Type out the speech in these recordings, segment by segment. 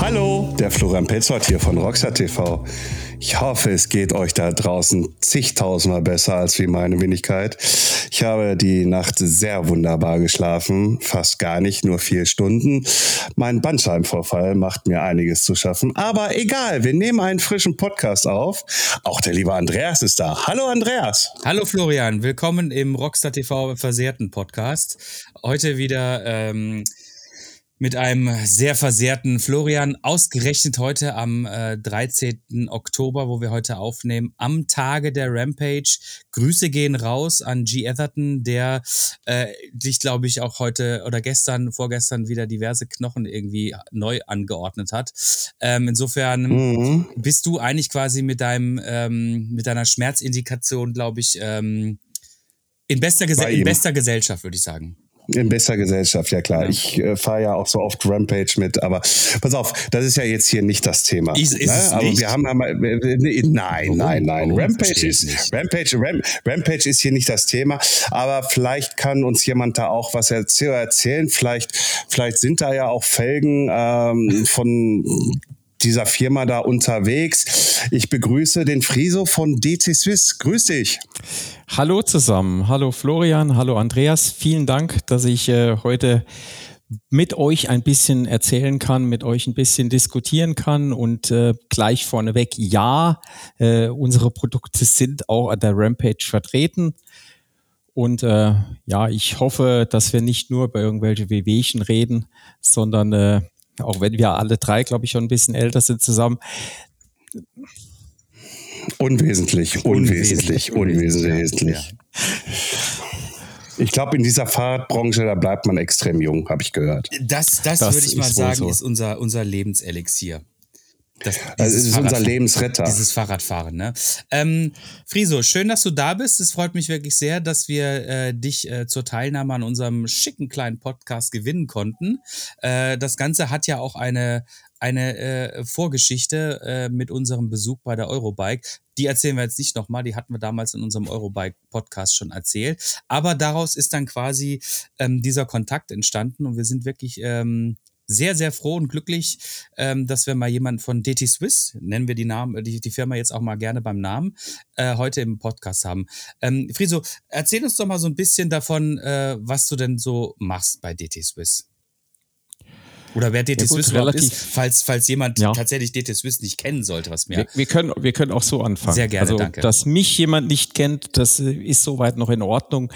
Hallo, der Florian Petzold hier von Rockstar TV. Ich hoffe, es geht euch da draußen zigtausendmal besser als wie meine Wenigkeit. Ich habe die Nacht sehr wunderbar geschlafen, fast gar nicht, nur vier Stunden. Mein Bandscheibenvorfall macht mir einiges zu schaffen, aber egal, wir nehmen einen frischen Podcast auf. Auch der liebe Andreas ist da. Hallo Andreas. Hallo Florian, willkommen im Rockstar TV Versehrten Podcast. Heute wieder ähm, mit einem sehr versehrten Florian, ausgerechnet heute am äh, 13. Oktober, wo wir heute aufnehmen, am Tage der Rampage. Grüße gehen raus an G. Etherton, der äh, dich, glaube ich, auch heute oder gestern, vorgestern wieder diverse Knochen irgendwie neu angeordnet hat. Ähm, insofern mhm. bist du eigentlich quasi mit deinem, ähm, mit deiner Schmerzindikation, glaube ich, ähm, in bester, Gese in bester Gesellschaft, würde ich sagen. In besser Gesellschaft, ja klar. Ja. Ich äh, fahre ja auch so oft Rampage mit, aber pass auf, das ist ja jetzt hier nicht das Thema. Ist, ist ne? Aber wir haben einmal, äh, äh, nein, Warum? nein, nein. Warum? Rampage ist Rampage, Ram, Rampage ist hier nicht das Thema, aber vielleicht kann uns jemand da auch was erzählen. Vielleicht, vielleicht sind da ja auch Felgen ähm, von dieser Firma da unterwegs. Ich begrüße den Friso von DC Swiss. Grüß dich. Hallo zusammen. Hallo Florian. Hallo Andreas. Vielen Dank, dass ich äh, heute mit euch ein bisschen erzählen kann, mit euch ein bisschen diskutieren kann und äh, gleich vorneweg, ja, äh, unsere Produkte sind auch an der Rampage vertreten. Und äh, ja, ich hoffe, dass wir nicht nur über irgendwelche Wehwehchen reden, sondern äh, auch wenn wir alle drei, glaube ich, schon ein bisschen älter sind zusammen. Unwesentlich, unwesentlich, unwesentlich. Ich glaube, in dieser Fahrradbranche, da bleibt man extrem jung, habe ich gehört. Das, das, das würde ich mal sagen, so. ist unser, unser Lebenselixier. Das, also ist unser Lebensretter. Dieses Fahrradfahren, ne? Ähm, Friso, schön, dass du da bist. Es freut mich wirklich sehr, dass wir äh, dich äh, zur Teilnahme an unserem schicken kleinen Podcast gewinnen konnten. Äh, das Ganze hat ja auch eine, eine äh, Vorgeschichte äh, mit unserem Besuch bei der Eurobike. Die erzählen wir jetzt nicht nochmal, die hatten wir damals in unserem Eurobike-Podcast schon erzählt. Aber daraus ist dann quasi ähm, dieser Kontakt entstanden und wir sind wirklich ähm, sehr, sehr froh und glücklich, ähm, dass wir mal jemanden von DT Swiss, nennen wir die, Namen, die, die Firma jetzt auch mal gerne beim Namen, äh, heute im Podcast haben. Ähm, Friso, erzähl uns doch mal so ein bisschen davon, äh, was du denn so machst bei DT Swiss. Oder wer DT ja, Swiss überhaupt ist, falls, falls jemand ja. tatsächlich DT Swiss nicht kennen sollte, was mir. Wir, wir, können, wir können auch so anfangen. Sehr gerne, also, danke. Dass mich jemand nicht kennt, das ist soweit noch in Ordnung.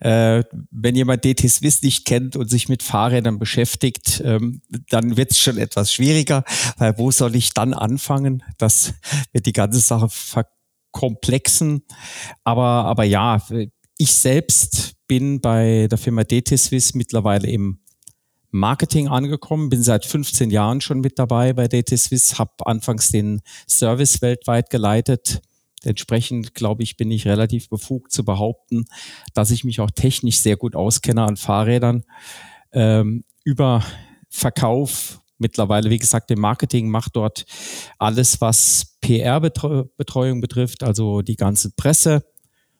Äh, wenn jemand DT Swiss nicht kennt und sich mit Fahrrädern beschäftigt, ähm, dann wird es schon etwas schwieriger, weil wo soll ich dann anfangen? Das wird die ganze Sache verkomplexen. Aber, aber ja, ich selbst bin bei der Firma DT Swiss mittlerweile im Marketing angekommen, bin seit 15 Jahren schon mit dabei bei DT Swiss, habe anfangs den Service weltweit geleitet. Entsprechend, glaube ich, bin ich relativ befugt zu behaupten, dass ich mich auch technisch sehr gut auskenne an Fahrrädern. Ähm, über Verkauf, mittlerweile, wie gesagt, im Marketing macht dort alles, was PR-Betreuung betrifft, also die ganze Presse,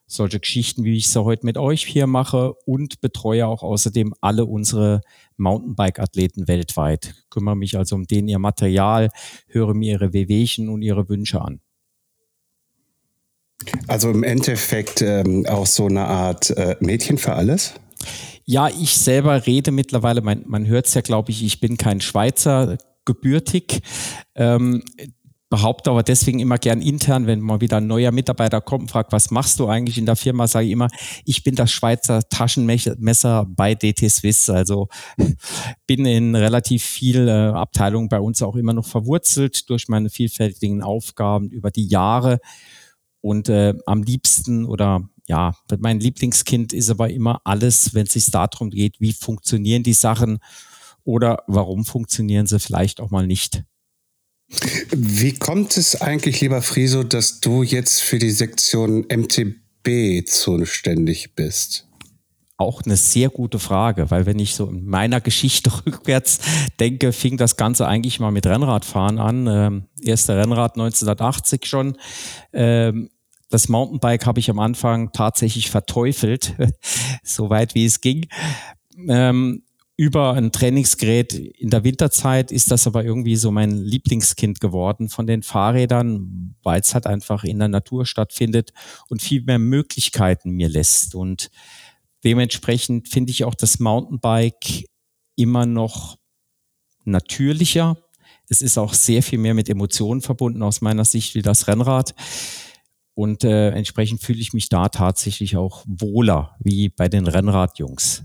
solche Geschichten, wie ich sie heute mit euch hier mache und betreue auch außerdem alle unsere Mountainbike-Athleten weltweit. Kümmere mich also um denen ihr Material, höre mir ihre Wehwehchen und ihre Wünsche an. Also im Endeffekt ähm, auch so eine Art äh, Mädchen für alles? Ja, ich selber rede mittlerweile, man, man hört es ja, glaube ich, ich bin kein Schweizer gebürtig. Ähm, behaupte aber deswegen immer gern intern, wenn mal wieder ein neuer Mitarbeiter kommt und fragt, was machst du eigentlich in der Firma, sage ich immer, ich bin das Schweizer Taschenmesser bei DT Swiss. Also bin in relativ viel äh, Abteilungen bei uns auch immer noch verwurzelt durch meine vielfältigen Aufgaben über die Jahre. Und äh, am liebsten oder ja, mein Lieblingskind ist aber immer alles, wenn es sich darum geht, wie funktionieren die Sachen oder warum funktionieren sie vielleicht auch mal nicht. Wie kommt es eigentlich, lieber Friso, dass du jetzt für die Sektion MTB zuständig bist? auch eine sehr gute Frage, weil wenn ich so in meiner Geschichte rückwärts denke, fing das Ganze eigentlich mal mit Rennradfahren an. Ähm, erste Rennrad 1980 schon. Ähm, das Mountainbike habe ich am Anfang tatsächlich verteufelt, so weit wie es ging. Ähm, über ein Trainingsgerät in der Winterzeit ist das aber irgendwie so mein Lieblingskind geworden von den Fahrrädern, weil es halt einfach in der Natur stattfindet und viel mehr Möglichkeiten mir lässt. Und Dementsprechend finde ich auch das Mountainbike immer noch natürlicher. Es ist auch sehr viel mehr mit Emotionen verbunden aus meiner Sicht wie das Rennrad. Und äh, entsprechend fühle ich mich da tatsächlich auch wohler wie bei den Rennradjungs.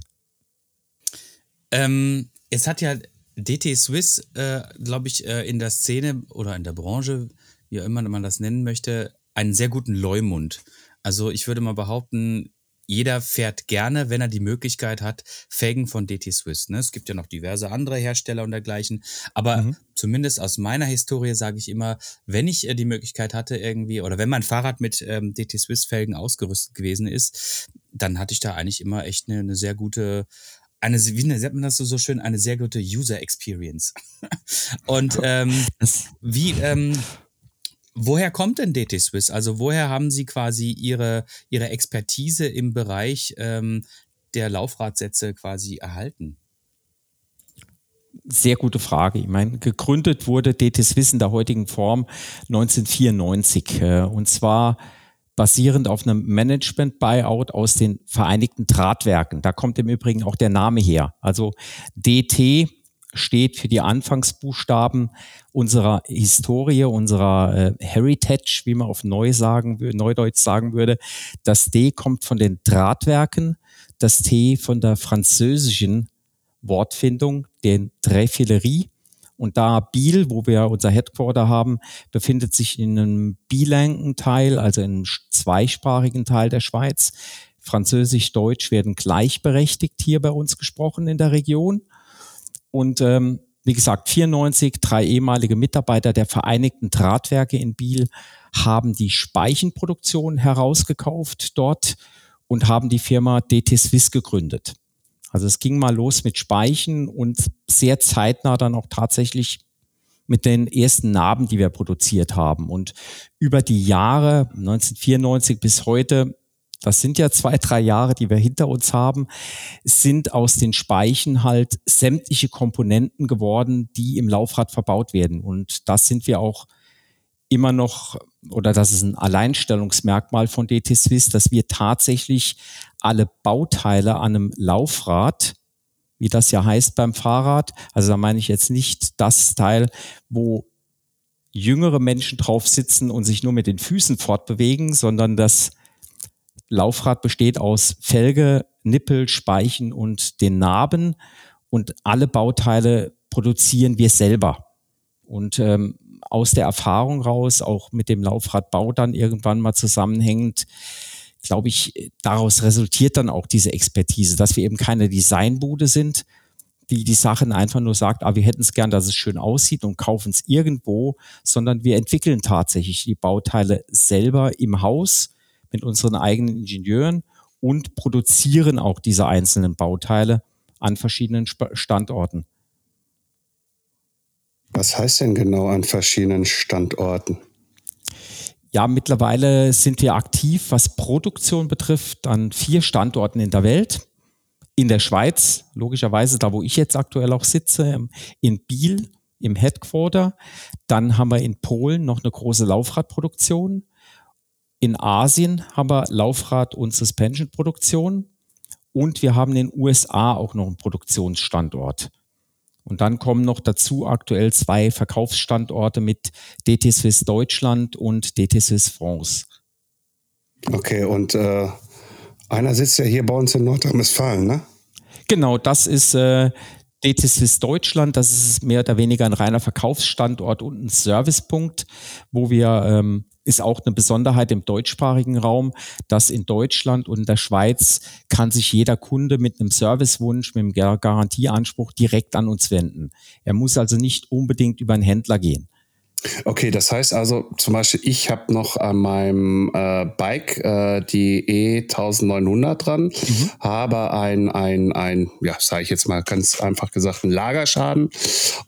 Ähm, es hat ja DT Swiss, äh, glaube ich, äh, in der Szene oder in der Branche, wie auch immer man das nennen möchte, einen sehr guten Leumund. Also ich würde mal behaupten, jeder fährt gerne, wenn er die Möglichkeit hat, Felgen von DT Swiss. Ne? Es gibt ja noch diverse andere Hersteller und dergleichen. Aber mhm. zumindest aus meiner Historie sage ich immer, wenn ich äh, die Möglichkeit hatte irgendwie, oder wenn mein Fahrrad mit ähm, DT Swiss Felgen ausgerüstet gewesen ist, dann hatte ich da eigentlich immer echt eine, eine sehr gute eine, wie nennt man das so, so schön, eine sehr gute User Experience. und ähm, wie, ähm, Woher kommt denn DT Swiss? Also woher haben Sie quasi Ihre, Ihre Expertise im Bereich ähm, der Laufradsätze quasi erhalten? Sehr gute Frage. Ich meine, gegründet wurde DT Swiss in der heutigen Form 1994 äh, und zwar basierend auf einem Management-Buyout aus den Vereinigten Drahtwerken. Da kommt im Übrigen auch der Name her. Also DT steht für die Anfangsbuchstaben unserer Historie, unserer äh, Heritage, wie man auf Neu sagen, Neudeutsch sagen würde. Das D kommt von den Drahtwerken, das T von der französischen Wortfindung, den Träfilerie. Und da Biel, wo wir unser Headquarter haben, befindet sich in einem bilanken Teil, also in zweisprachigen Teil der Schweiz. Französisch, Deutsch werden gleichberechtigt hier bei uns gesprochen in der Region. Und ähm, wie gesagt, 94, drei ehemalige Mitarbeiter der Vereinigten Drahtwerke in Biel haben die Speichenproduktion herausgekauft dort und haben die Firma DT Swiss gegründet. Also es ging mal los mit Speichen und sehr zeitnah dann auch tatsächlich mit den ersten Narben, die wir produziert haben. Und über die Jahre 1994 bis heute das sind ja zwei, drei Jahre, die wir hinter uns haben, sind aus den Speichen halt sämtliche Komponenten geworden, die im Laufrad verbaut werden. Und das sind wir auch immer noch, oder das ist ein Alleinstellungsmerkmal von DT Swiss, dass wir tatsächlich alle Bauteile an einem Laufrad, wie das ja heißt beim Fahrrad, also da meine ich jetzt nicht das Teil, wo jüngere Menschen drauf sitzen und sich nur mit den Füßen fortbewegen, sondern das Laufrad besteht aus Felge, Nippel, Speichen und den Narben und alle Bauteile produzieren wir selber. Und ähm, aus der Erfahrung raus, auch mit dem Laufradbau dann irgendwann mal zusammenhängend, glaube ich, daraus resultiert dann auch diese Expertise, dass wir eben keine Designbude sind, die die Sachen einfach nur sagt, ah, wir hätten es gern, dass es schön aussieht und kaufen es irgendwo, sondern wir entwickeln tatsächlich die Bauteile selber im Haus mit unseren eigenen Ingenieuren und produzieren auch diese einzelnen Bauteile an verschiedenen Standorten. Was heißt denn genau an verschiedenen Standorten? Ja, mittlerweile sind wir aktiv, was Produktion betrifft, an vier Standorten in der Welt. In der Schweiz, logischerweise da, wo ich jetzt aktuell auch sitze, in Biel im Headquarter. Dann haben wir in Polen noch eine große Laufradproduktion. In Asien haben wir Laufrad- und Suspension-Produktion und wir haben in den USA auch noch einen Produktionsstandort. Und dann kommen noch dazu aktuell zwei Verkaufsstandorte mit DT Swiss Deutschland und DT Swiss France. Okay, und äh, einer sitzt ja hier bei uns in Nordrhein-Westfalen, ne? Genau, das ist äh, DT Swiss Deutschland. Das ist mehr oder weniger ein reiner Verkaufsstandort und ein Servicepunkt, wo wir ähm, ist auch eine Besonderheit im deutschsprachigen Raum, dass in Deutschland und in der Schweiz kann sich jeder Kunde mit einem Servicewunsch, mit einem Garantieanspruch direkt an uns wenden. Er muss also nicht unbedingt über einen Händler gehen. Okay, das heißt also zum Beispiel, ich habe noch an meinem äh, Bike äh, die E1900 dran, mhm. habe ein, ein, ein, ja, sage ich jetzt mal ganz einfach gesagt, einen Lagerschaden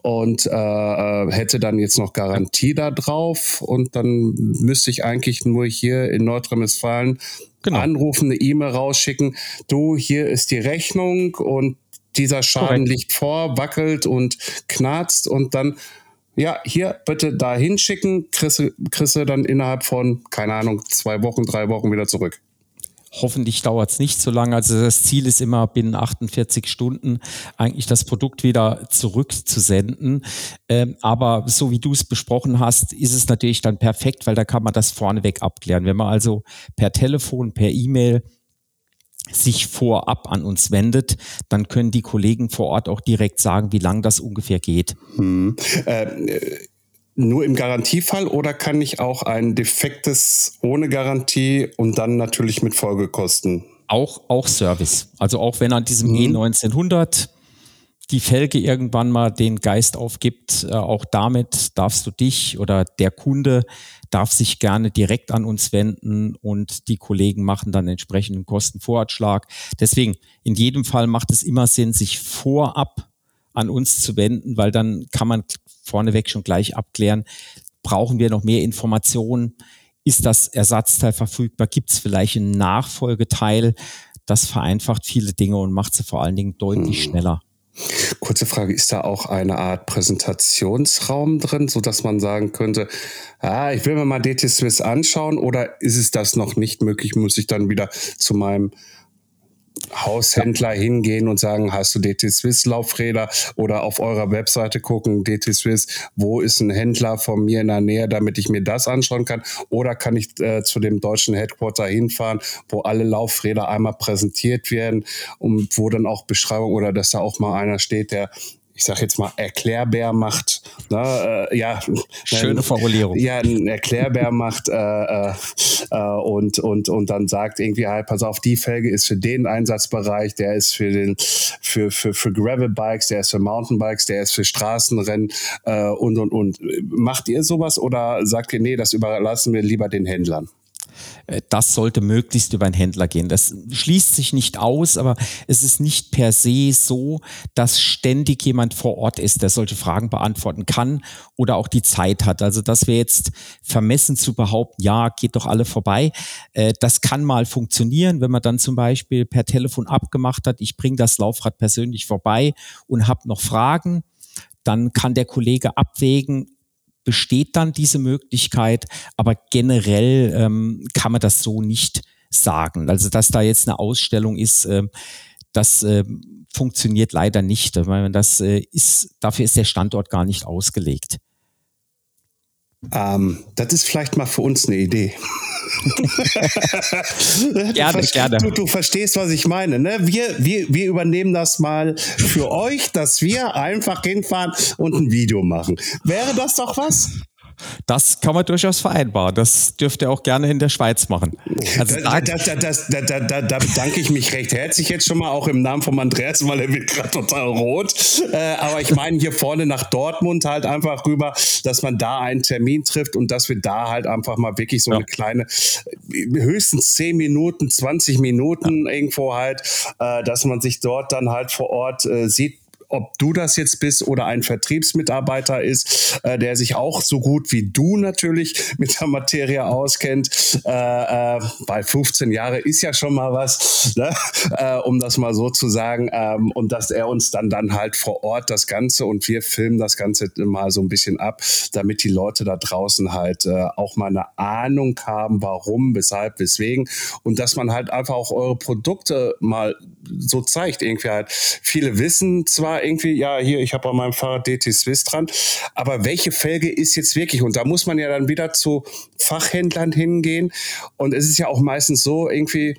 und äh, äh, hätte dann jetzt noch Garantie da drauf und dann müsste ich eigentlich nur hier in Nordrhein-Westfalen genau. anrufen, eine E-Mail rausschicken, du, hier ist die Rechnung und dieser Schaden Korrekt. liegt vor, wackelt und knarzt und dann ja, hier bitte da hinschicken, kriegst, kriegst du dann innerhalb von, keine Ahnung, zwei Wochen, drei Wochen wieder zurück. Hoffentlich dauert es nicht so lange. Also das Ziel ist immer binnen 48 Stunden eigentlich das Produkt wieder zurückzusenden. Ähm, aber so wie du es besprochen hast, ist es natürlich dann perfekt, weil da kann man das vorneweg abklären. Wenn man also per Telefon, per E-Mail sich vorab an uns wendet, dann können die Kollegen vor Ort auch direkt sagen, wie lang das ungefähr geht. Hm. Äh, nur im Garantiefall oder kann ich auch ein defektes ohne Garantie und dann natürlich mit Folgekosten? Auch, auch Service. Also auch wenn an diesem mhm. E1900 die Felge irgendwann mal den Geist aufgibt, äh, auch damit darfst du dich oder der Kunde darf sich gerne direkt an uns wenden und die Kollegen machen dann entsprechenden Kostenvoranschlag. Deswegen, in jedem Fall macht es immer Sinn, sich vorab an uns zu wenden, weil dann kann man vorneweg schon gleich abklären, brauchen wir noch mehr Informationen? Ist das Ersatzteil verfügbar? Gibt es vielleicht einen Nachfolgeteil? Das vereinfacht viele Dinge und macht sie vor allen Dingen deutlich hm. schneller. Kurze Frage, ist da auch eine Art Präsentationsraum drin, so dass man sagen könnte, ah, ich will mir mal DT Swiss anschauen oder ist es das noch nicht möglich, muss ich dann wieder zu meinem Haushändler hingehen und sagen, hast du DT Swiss Laufräder oder auf eurer Webseite gucken, DT Swiss, wo ist ein Händler von mir in der Nähe, damit ich mir das anschauen kann? Oder kann ich äh, zu dem deutschen Headquarter hinfahren, wo alle Laufräder einmal präsentiert werden und wo dann auch Beschreibung oder dass da auch mal einer steht, der ich sag jetzt mal, Erklärbär macht. Ne, äh, ja, Schöne Formulierung. Ja, ein Erklärbär macht äh, äh, äh, und, und, und dann sagt irgendwie halt, pass auf, die Felge ist für den Einsatzbereich, der ist für den für, für, für Gravel-Bikes, der ist für Mountainbikes, der ist für Straßenrennen äh, und und und. Macht ihr sowas oder sagt ihr, nee, das überlassen wir lieber den Händlern? Äh, das sollte möglichst über einen Händler gehen. Das schließt sich nicht aus, aber es ist nicht per se so, dass ständig jemand vor Ort ist, der solche Fragen beantworten kann oder auch die Zeit hat. Also das wäre jetzt vermessen zu behaupten, ja, geht doch alle vorbei. Äh, das kann mal funktionieren, wenn man dann zum Beispiel per Telefon abgemacht hat, ich bringe das Laufrad persönlich vorbei und habe noch Fragen. Dann kann der Kollege abwägen, besteht dann diese Möglichkeit, aber generell ähm, kann man das so nicht sagen. Also dass da jetzt eine Ausstellung ist, äh, das äh, funktioniert leider nicht. Weil das äh, ist, dafür ist der Standort gar nicht ausgelegt. Ähm, das ist vielleicht mal für uns eine Idee. gerne, du, gerne. Du, du, verstehst, was ich meine. Ne? Wir, wir, wir übernehmen das mal für euch, dass wir einfach hinfahren und ein Video machen. Wäre das doch was? Das kann man durchaus vereinbaren. Das dürft ihr auch gerne in der Schweiz machen. Also da, da, da, da, da, bedanke ich mich recht herzlich jetzt schon mal, auch im Namen von Andreas, weil er wird gerade total rot. Äh, aber ich meine hier vorne nach Dortmund halt einfach rüber, dass man da einen Termin trifft und dass wir da halt einfach mal wirklich so ja. eine kleine, höchstens 10 Minuten, 20 Minuten ja. irgendwo halt, äh, dass man sich dort dann halt vor Ort äh, sieht ob du das jetzt bist oder ein Vertriebsmitarbeiter ist, äh, der sich auch so gut wie du natürlich mit der Materie auskennt, äh, äh, weil 15 Jahre ist ja schon mal was, ne? äh, um das mal so zu sagen, ähm, und dass er uns dann dann halt vor Ort das Ganze und wir filmen das Ganze mal so ein bisschen ab, damit die Leute da draußen halt äh, auch mal eine Ahnung haben, warum, weshalb, weswegen und dass man halt einfach auch eure Produkte mal so zeigt. Irgendwie halt viele wissen zwar irgendwie, ja, hier, ich habe an meinem Fahrrad DT Swiss dran. Aber welche Felge ist jetzt wirklich? Und da muss man ja dann wieder zu Fachhändlern hingehen. Und es ist ja auch meistens so, irgendwie,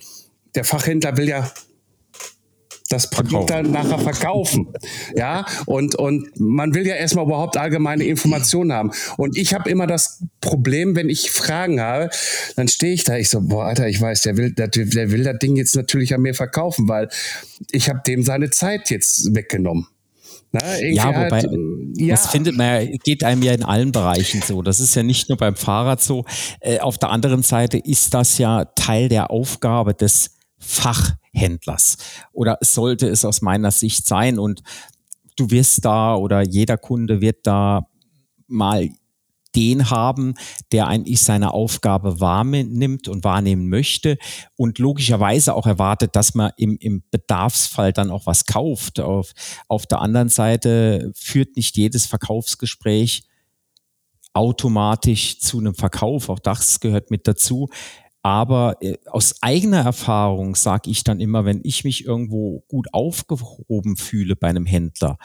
der Fachhändler will ja das Produkt dann nachher verkaufen. Ja, und, und man will ja erstmal überhaupt allgemeine Informationen haben. Und ich habe immer das Problem, wenn ich Fragen habe, dann stehe ich da, ich so, boah, Alter, ich weiß, der will, der, der will das Ding jetzt natürlich an mir verkaufen, weil ich habe dem seine Zeit jetzt weggenommen. Na, ja, wobei, halt, ja. das findet man, geht einem ja in allen Bereichen so. Das ist ja nicht nur beim Fahrrad so. Äh, auf der anderen Seite ist das ja Teil der Aufgabe des Fachhändlers. Oder sollte es aus meiner Sicht sein. Und du wirst da oder jeder Kunde wird da mal den haben, der eigentlich seine Aufgabe wahrnimmt und wahrnehmen möchte und logischerweise auch erwartet, dass man im, im Bedarfsfall dann auch was kauft. Auf, auf der anderen Seite führt nicht jedes Verkaufsgespräch automatisch zu einem Verkauf. Auch das gehört mit dazu. Aber äh, aus eigener Erfahrung sage ich dann immer, wenn ich mich irgendwo gut aufgehoben fühle bei einem Händler,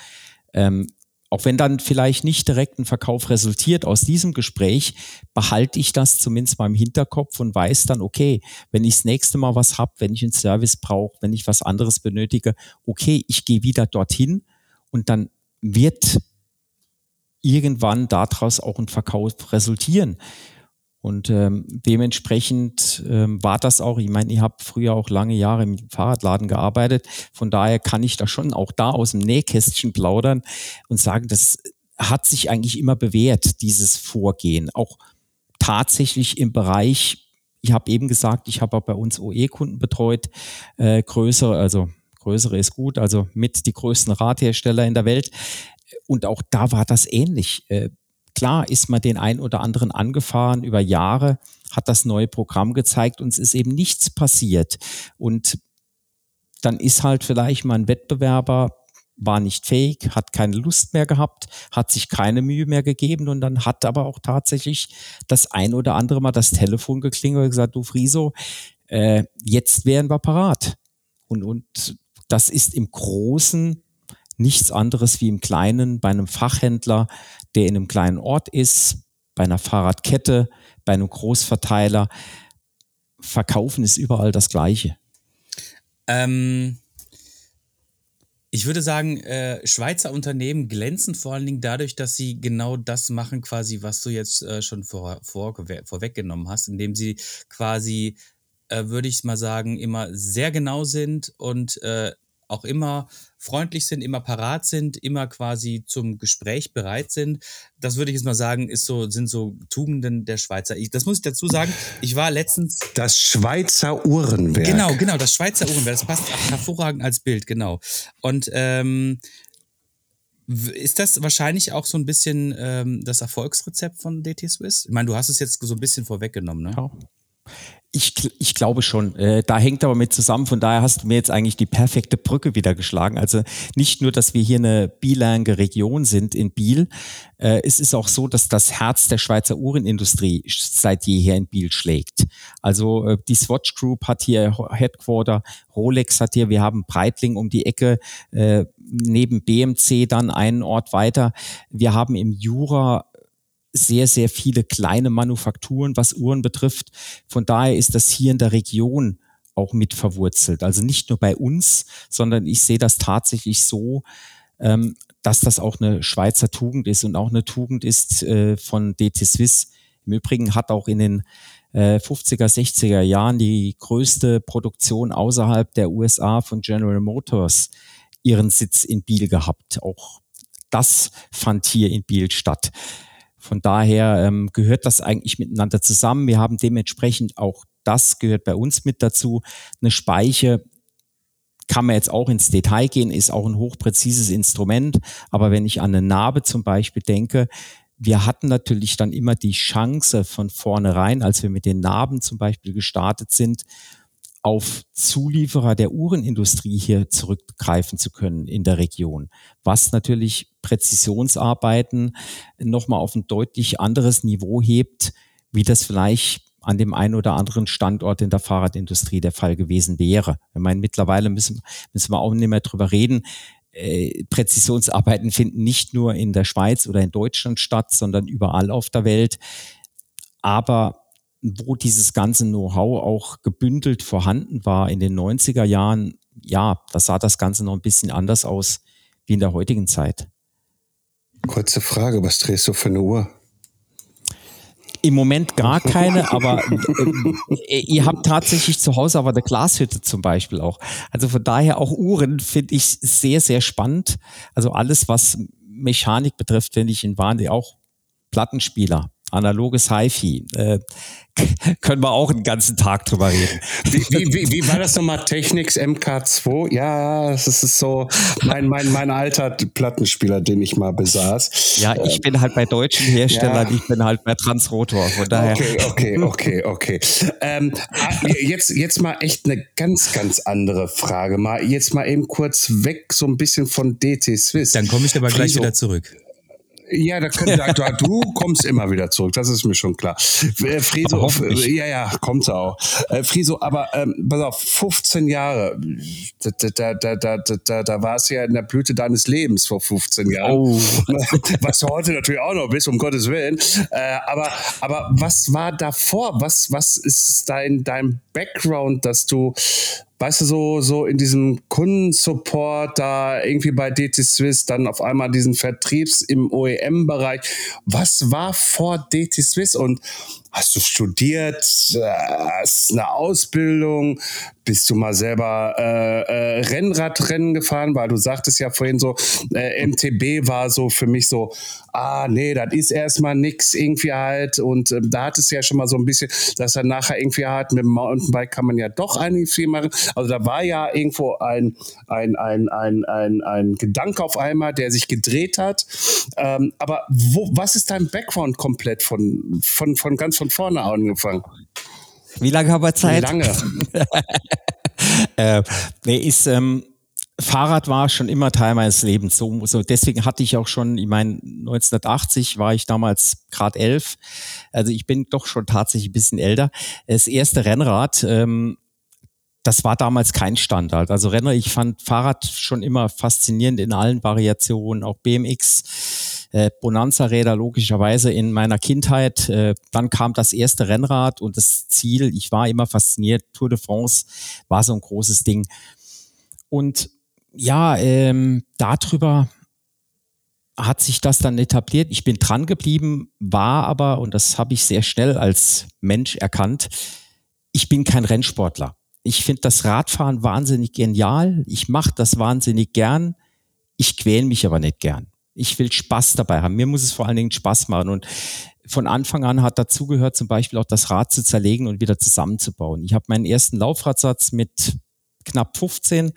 ähm, auch wenn dann vielleicht nicht direkt ein Verkauf resultiert aus diesem Gespräch, behalte ich das zumindest mal im Hinterkopf und weiß dann, okay, wenn ich das nächste Mal was habe, wenn ich einen Service brauche, wenn ich was anderes benötige, okay, ich gehe wieder dorthin und dann wird irgendwann daraus auch ein Verkauf resultieren. Und ähm, dementsprechend ähm, war das auch, ich meine, ich habe früher auch lange Jahre im Fahrradladen gearbeitet, von daher kann ich da schon auch da aus dem Nähkästchen plaudern und sagen, das hat sich eigentlich immer bewährt, dieses Vorgehen. Auch tatsächlich im Bereich, ich habe eben gesagt, ich habe auch bei uns OE-Kunden betreut, äh, größere, also größere ist gut, also mit die größten Radhersteller in der Welt. Und auch da war das ähnlich. Äh, Klar ist man den einen oder anderen angefahren über Jahre, hat das neue Programm gezeigt und es ist eben nichts passiert. Und dann ist halt vielleicht mal ein Wettbewerber war nicht fähig, hat keine Lust mehr gehabt, hat sich keine Mühe mehr gegeben und dann hat aber auch tatsächlich das ein oder andere Mal das Telefon geklingelt und gesagt, du Friso, äh, jetzt wären wir parat. Und, und das ist im Großen nichts anderes wie im Kleinen bei einem Fachhändler, der in einem kleinen Ort ist, bei einer Fahrradkette, bei einem Großverteiler. Verkaufen ist überall das Gleiche. Ähm, ich würde sagen, äh, Schweizer Unternehmen glänzen vor allen Dingen dadurch, dass sie genau das machen, quasi, was du jetzt äh, schon vor, vor, vorweggenommen hast, indem sie quasi, äh, würde ich mal sagen, immer sehr genau sind und äh, auch immer freundlich sind, immer parat sind, immer quasi zum Gespräch bereit sind. Das würde ich jetzt mal sagen, ist so, sind so Tugenden der Schweizer. Ich, das muss ich dazu sagen. Ich war letztens. Das Schweizer Uhrenwerk. Genau, genau, das Schweizer Uhrenwerk. Das passt hervorragend als Bild, genau. Und ähm, ist das wahrscheinlich auch so ein bisschen ähm, das Erfolgsrezept von DT Swiss? Ich meine, du hast es jetzt so ein bisschen vorweggenommen, ne? Ja. Ich, ich glaube schon. Äh, da hängt aber mit zusammen. Von daher hast du mir jetzt eigentlich die perfekte Brücke wieder geschlagen. Also nicht nur, dass wir hier eine bilange Region sind in Biel. Äh, es ist auch so, dass das Herz der Schweizer Uhrenindustrie seit jeher in Biel schlägt. Also äh, die Swatch Group hat hier Headquarter, Rolex hat hier, wir haben Breitling um die Ecke, äh, neben BMC dann einen Ort weiter. Wir haben im Jura sehr, sehr viele kleine Manufakturen, was Uhren betrifft. Von daher ist das hier in der Region auch mit verwurzelt. Also nicht nur bei uns, sondern ich sehe das tatsächlich so, ähm, dass das auch eine Schweizer Tugend ist und auch eine Tugend ist äh, von DT Swiss. Im Übrigen hat auch in den 50er, äh, 60er Jahren die größte Produktion außerhalb der USA von General Motors ihren Sitz in Biel gehabt. Auch das fand hier in Biel statt. Von daher ähm, gehört das eigentlich miteinander zusammen. Wir haben dementsprechend auch das gehört bei uns mit dazu. Eine Speiche kann man jetzt auch ins Detail gehen, ist auch ein hochpräzises Instrument. Aber wenn ich an eine Narbe zum Beispiel denke, wir hatten natürlich dann immer die Chance von vornherein, als wir mit den Narben zum Beispiel gestartet sind, auf Zulieferer der Uhrenindustrie hier zurückgreifen zu können in der Region, was natürlich Präzisionsarbeiten nochmal auf ein deutlich anderes Niveau hebt, wie das vielleicht an dem einen oder anderen Standort in der Fahrradindustrie der Fall gewesen wäre. Ich meine, mittlerweile müssen, müssen wir auch nicht mehr drüber reden. Äh, Präzisionsarbeiten finden nicht nur in der Schweiz oder in Deutschland statt, sondern überall auf der Welt. Aber wo dieses ganze Know-how auch gebündelt vorhanden war in den 90er Jahren, ja, da sah das Ganze noch ein bisschen anders aus wie in der heutigen Zeit. Kurze Frage, was drehst du für eine Uhr? Im Moment gar keine, aber äh, ihr habt tatsächlich zu Hause aber eine Glashütte zum Beispiel auch. Also von daher auch Uhren finde ich sehr, sehr spannend. Also alles, was Mechanik betrifft, finde ich in Wahnsinn auch Plattenspieler analoges HiFi. Äh, können wir auch einen ganzen Tag drüber reden. Wie, wie, wie, wie war das nochmal? Technics MK2? Ja, das ist so mein, mein, mein alter Plattenspieler, den ich mal besaß. Ja, ich bin halt bei deutschen Herstellern, ja. ich bin halt bei Transrotor. Von daher. Okay, okay, okay, okay. Ähm, ah, jetzt, jetzt mal echt eine ganz, ganz andere Frage. Mal jetzt mal eben kurz weg, so ein bisschen von DT Swiss. Dann komme ich aber gleich wieder zurück. Ja, da können, da, du kommst immer wieder zurück, das ist mir schon klar. Äh, Friso, ja, ja, kommt auch. Äh, Friso, aber ähm, pass auf, 15 Jahre, da, da, da, da, da, da war es ja in der Blüte deines Lebens vor 15 Jahren. Oh. Was du heute natürlich auch noch bist, um Gottes Willen. Äh, aber, aber was war davor? Was, was ist dein, dein Background, dass du weißt du, so, so in diesem Kundensupport da irgendwie bei DT Swiss, dann auf einmal diesen Vertriebs im OEM-Bereich. Was war vor DT Swiss und Hast du studiert? Hast eine Ausbildung? Bist du mal selber äh, äh, Rennradrennen gefahren? Weil du sagtest ja vorhin so, äh, MTB war so für mich so, ah nee, das ist erstmal nix irgendwie halt. Und ähm, da hat es ja schon mal so ein bisschen, dass er nachher irgendwie halt mit dem Mountainbike kann man ja doch einiges viel machen. Also da war ja irgendwo ein, ein, ein, ein, ein, ein Gedanke auf einmal, der sich gedreht hat. Ähm, aber wo, was ist dein Background komplett von, von, von ganz von vorne angefangen. Wie lange haben wir Zeit? Lange. äh, nee, ist, ähm, Fahrrad war schon immer Teil meines Lebens. So, so deswegen hatte ich auch schon, ich meine, 1980 war ich damals gerade elf. Also ich bin doch schon tatsächlich ein bisschen älter. Das erste Rennrad, ähm, das war damals kein Standard. Also Renner, ich fand Fahrrad schon immer faszinierend in allen Variationen, auch BMX, äh, Bonanza-Räder logischerweise in meiner Kindheit. Äh, dann kam das erste Rennrad und das Ziel, ich war immer fasziniert, Tour de France war so ein großes Ding. Und ja, ähm, darüber hat sich das dann etabliert. Ich bin dran geblieben, war aber, und das habe ich sehr schnell als Mensch erkannt, ich bin kein Rennsportler. Ich finde das Radfahren wahnsinnig genial. Ich mache das wahnsinnig gern. Ich quäle mich aber nicht gern. Ich will Spaß dabei haben. Mir muss es vor allen Dingen Spaß machen. Und von Anfang an hat dazugehört, zum Beispiel auch das Rad zu zerlegen und wieder zusammenzubauen. Ich habe meinen ersten Laufradsatz mit knapp 15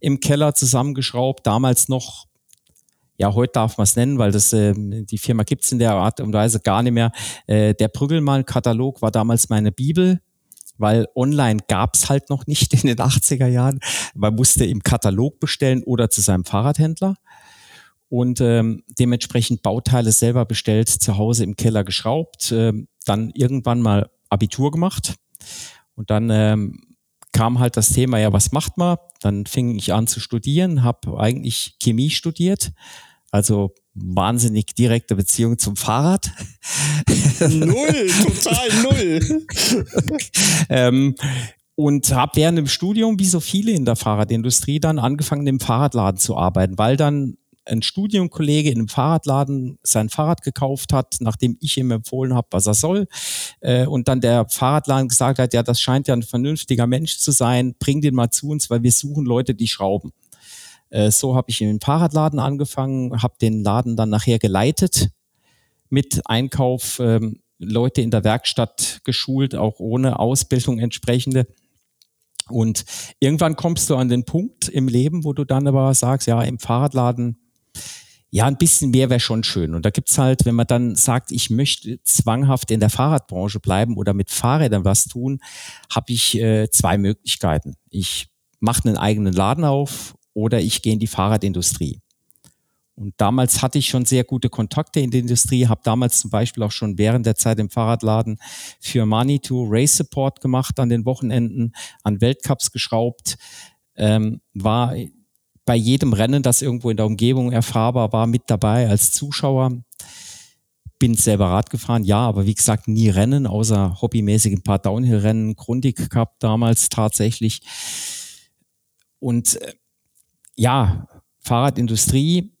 im Keller zusammengeschraubt. Damals noch ja, heute darf man es nennen, weil das äh, die Firma gibt's in der Art und Weise gar nicht mehr. Äh, der Prügelmann-Katalog war damals meine Bibel weil online gab's halt noch nicht in den 80er Jahren. Man musste im Katalog bestellen oder zu seinem Fahrradhändler und ähm, dementsprechend Bauteile selber bestellt, zu Hause im Keller geschraubt, äh, dann irgendwann mal Abitur gemacht und dann ähm, kam halt das Thema, ja, was macht man? Dann fing ich an zu studieren, habe eigentlich Chemie studiert, also wahnsinnig direkte Beziehung zum Fahrrad. Null, total null. ähm, und habe während dem Studium, wie so viele in der Fahrradindustrie, dann angefangen, im Fahrradladen zu arbeiten, weil dann ein Studienkollege in einem Fahrradladen sein Fahrrad gekauft hat, nachdem ich ihm empfohlen habe, was er soll. Äh, und dann der Fahrradladen gesagt hat, ja, das scheint ja ein vernünftiger Mensch zu sein, bring den mal zu uns, weil wir suchen Leute, die schrauben. Äh, so habe ich in den Fahrradladen angefangen, habe den Laden dann nachher geleitet mit Einkauf, ähm, Leute in der Werkstatt geschult, auch ohne Ausbildung entsprechende. Und irgendwann kommst du an den Punkt im Leben, wo du dann aber sagst, ja, im Fahrradladen, ja, ein bisschen mehr wäre schon schön. Und da gibt's halt, wenn man dann sagt, ich möchte zwanghaft in der Fahrradbranche bleiben oder mit Fahrrädern was tun, habe ich äh, zwei Möglichkeiten. Ich mache einen eigenen Laden auf oder ich gehe in die Fahrradindustrie. Und damals hatte ich schon sehr gute Kontakte in der Industrie, habe damals zum Beispiel auch schon während der Zeit im Fahrradladen für Manitou Race Support gemacht an den Wochenenden, an Weltcups geschraubt, ähm, war bei jedem Rennen, das irgendwo in der Umgebung erfahrbar war, mit dabei als Zuschauer. Bin selber Rad gefahren, ja, aber wie gesagt, nie Rennen, außer hobbymäßig ein paar Downhill-Rennen, Grundig Cup damals tatsächlich. Und äh, ja, Fahrradindustrie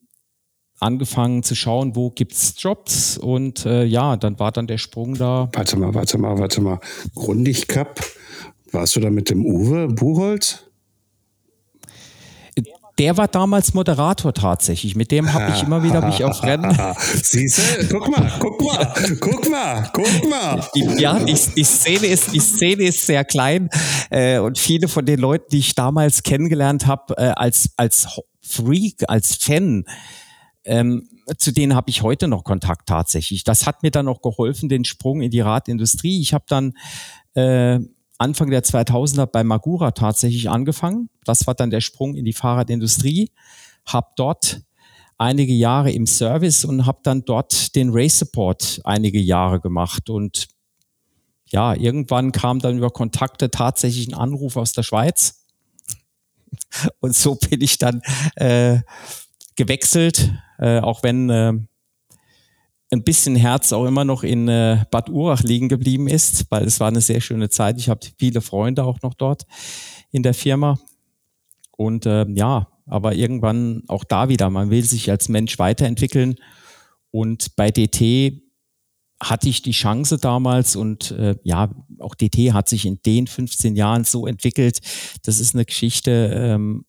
angefangen zu schauen, wo gibt's Jobs und äh, ja, dann war dann der Sprung da. Warte mal, warte mal, warte mal. Grundig Cup, warst du da mit dem Uwe Buchholz? Der war damals Moderator tatsächlich. Mit dem habe ich immer wieder mich auf Rennen. Siehst du? Guck mal, guck mal, guck mal, guck mal. Die, ja, die, die, Szene ist, die Szene ist sehr klein äh, und viele von den Leuten, die ich damals kennengelernt habe, äh, als, als Freak, als Fan, ähm, zu denen habe ich heute noch Kontakt tatsächlich. Das hat mir dann auch geholfen, den Sprung in die Radindustrie. Ich habe dann äh, Anfang der 2000er bei Magura tatsächlich angefangen. Das war dann der Sprung in die Fahrradindustrie. Hab dort einige Jahre im Service und habe dann dort den Race Support einige Jahre gemacht. Und ja, irgendwann kam dann über Kontakte tatsächlich ein Anruf aus der Schweiz. Und so bin ich dann äh, gewechselt, äh, auch wenn äh, ein bisschen Herz auch immer noch in äh, Bad Urach liegen geblieben ist, weil es war eine sehr schöne Zeit. Ich habe viele Freunde auch noch dort in der Firma. Und äh, ja, aber irgendwann auch da wieder, man will sich als Mensch weiterentwickeln. Und bei DT hatte ich die Chance damals und äh, ja, auch DT hat sich in den 15 Jahren so entwickelt. Das ist eine Geschichte, ähm,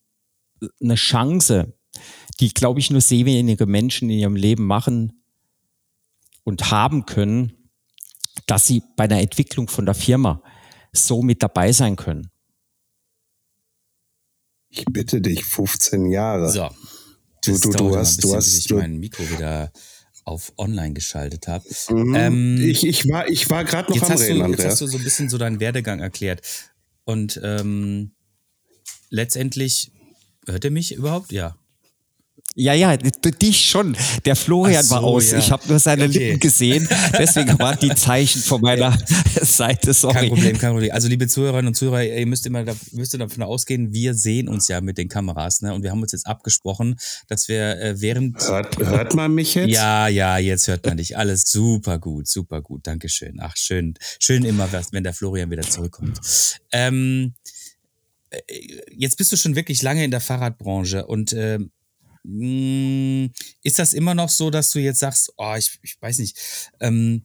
eine Chance, die, glaube ich, nur sehr wenige Menschen in ihrem Leben machen, und haben können, dass sie bei der Entwicklung von der Firma so mit dabei sein können. Ich bitte dich, 15 Jahre. So. Du, du, du hast, bisschen, du hast, bis ich du, mein Mikro wieder auf online geschaltet habe. Mhm. Ähm, ich, ich war, ich war gerade noch jetzt am hast Reden, du. Jetzt hast du so ein bisschen so deinen Werdegang erklärt. Und ähm, letztendlich, hört ihr mich überhaupt? Ja. Ja, ja, dich schon. Der Florian so, war aus. ja. Ich habe nur seine Okay. Lippen gesehen. Deswegen waren die Zeichen von meiner Seite. Sorry. Kein Problem, kein Problem. Also liebe Zuhörerinnen und Zuhörer, ihr müsst immer da, müsst ihr davon ausgehen, wir sehen uns ja mit den Kameras, ne? Und wir haben uns jetzt abgesprochen, dass wir äh, während Hört, hört man mich jetzt? Ja, ja, jetzt hört man dich. Alles super gut, super gut. Dankeschön. Ach, schön. Schön immer, wenn der Florian wieder zurückkommt. Ähm, äh, jetzt bist du schon wirklich lange in der Fahrradbranche und ähm, mh, ist das immer noch so, dass du jetzt sagst, oh, ich, ich weiß nicht, ähm,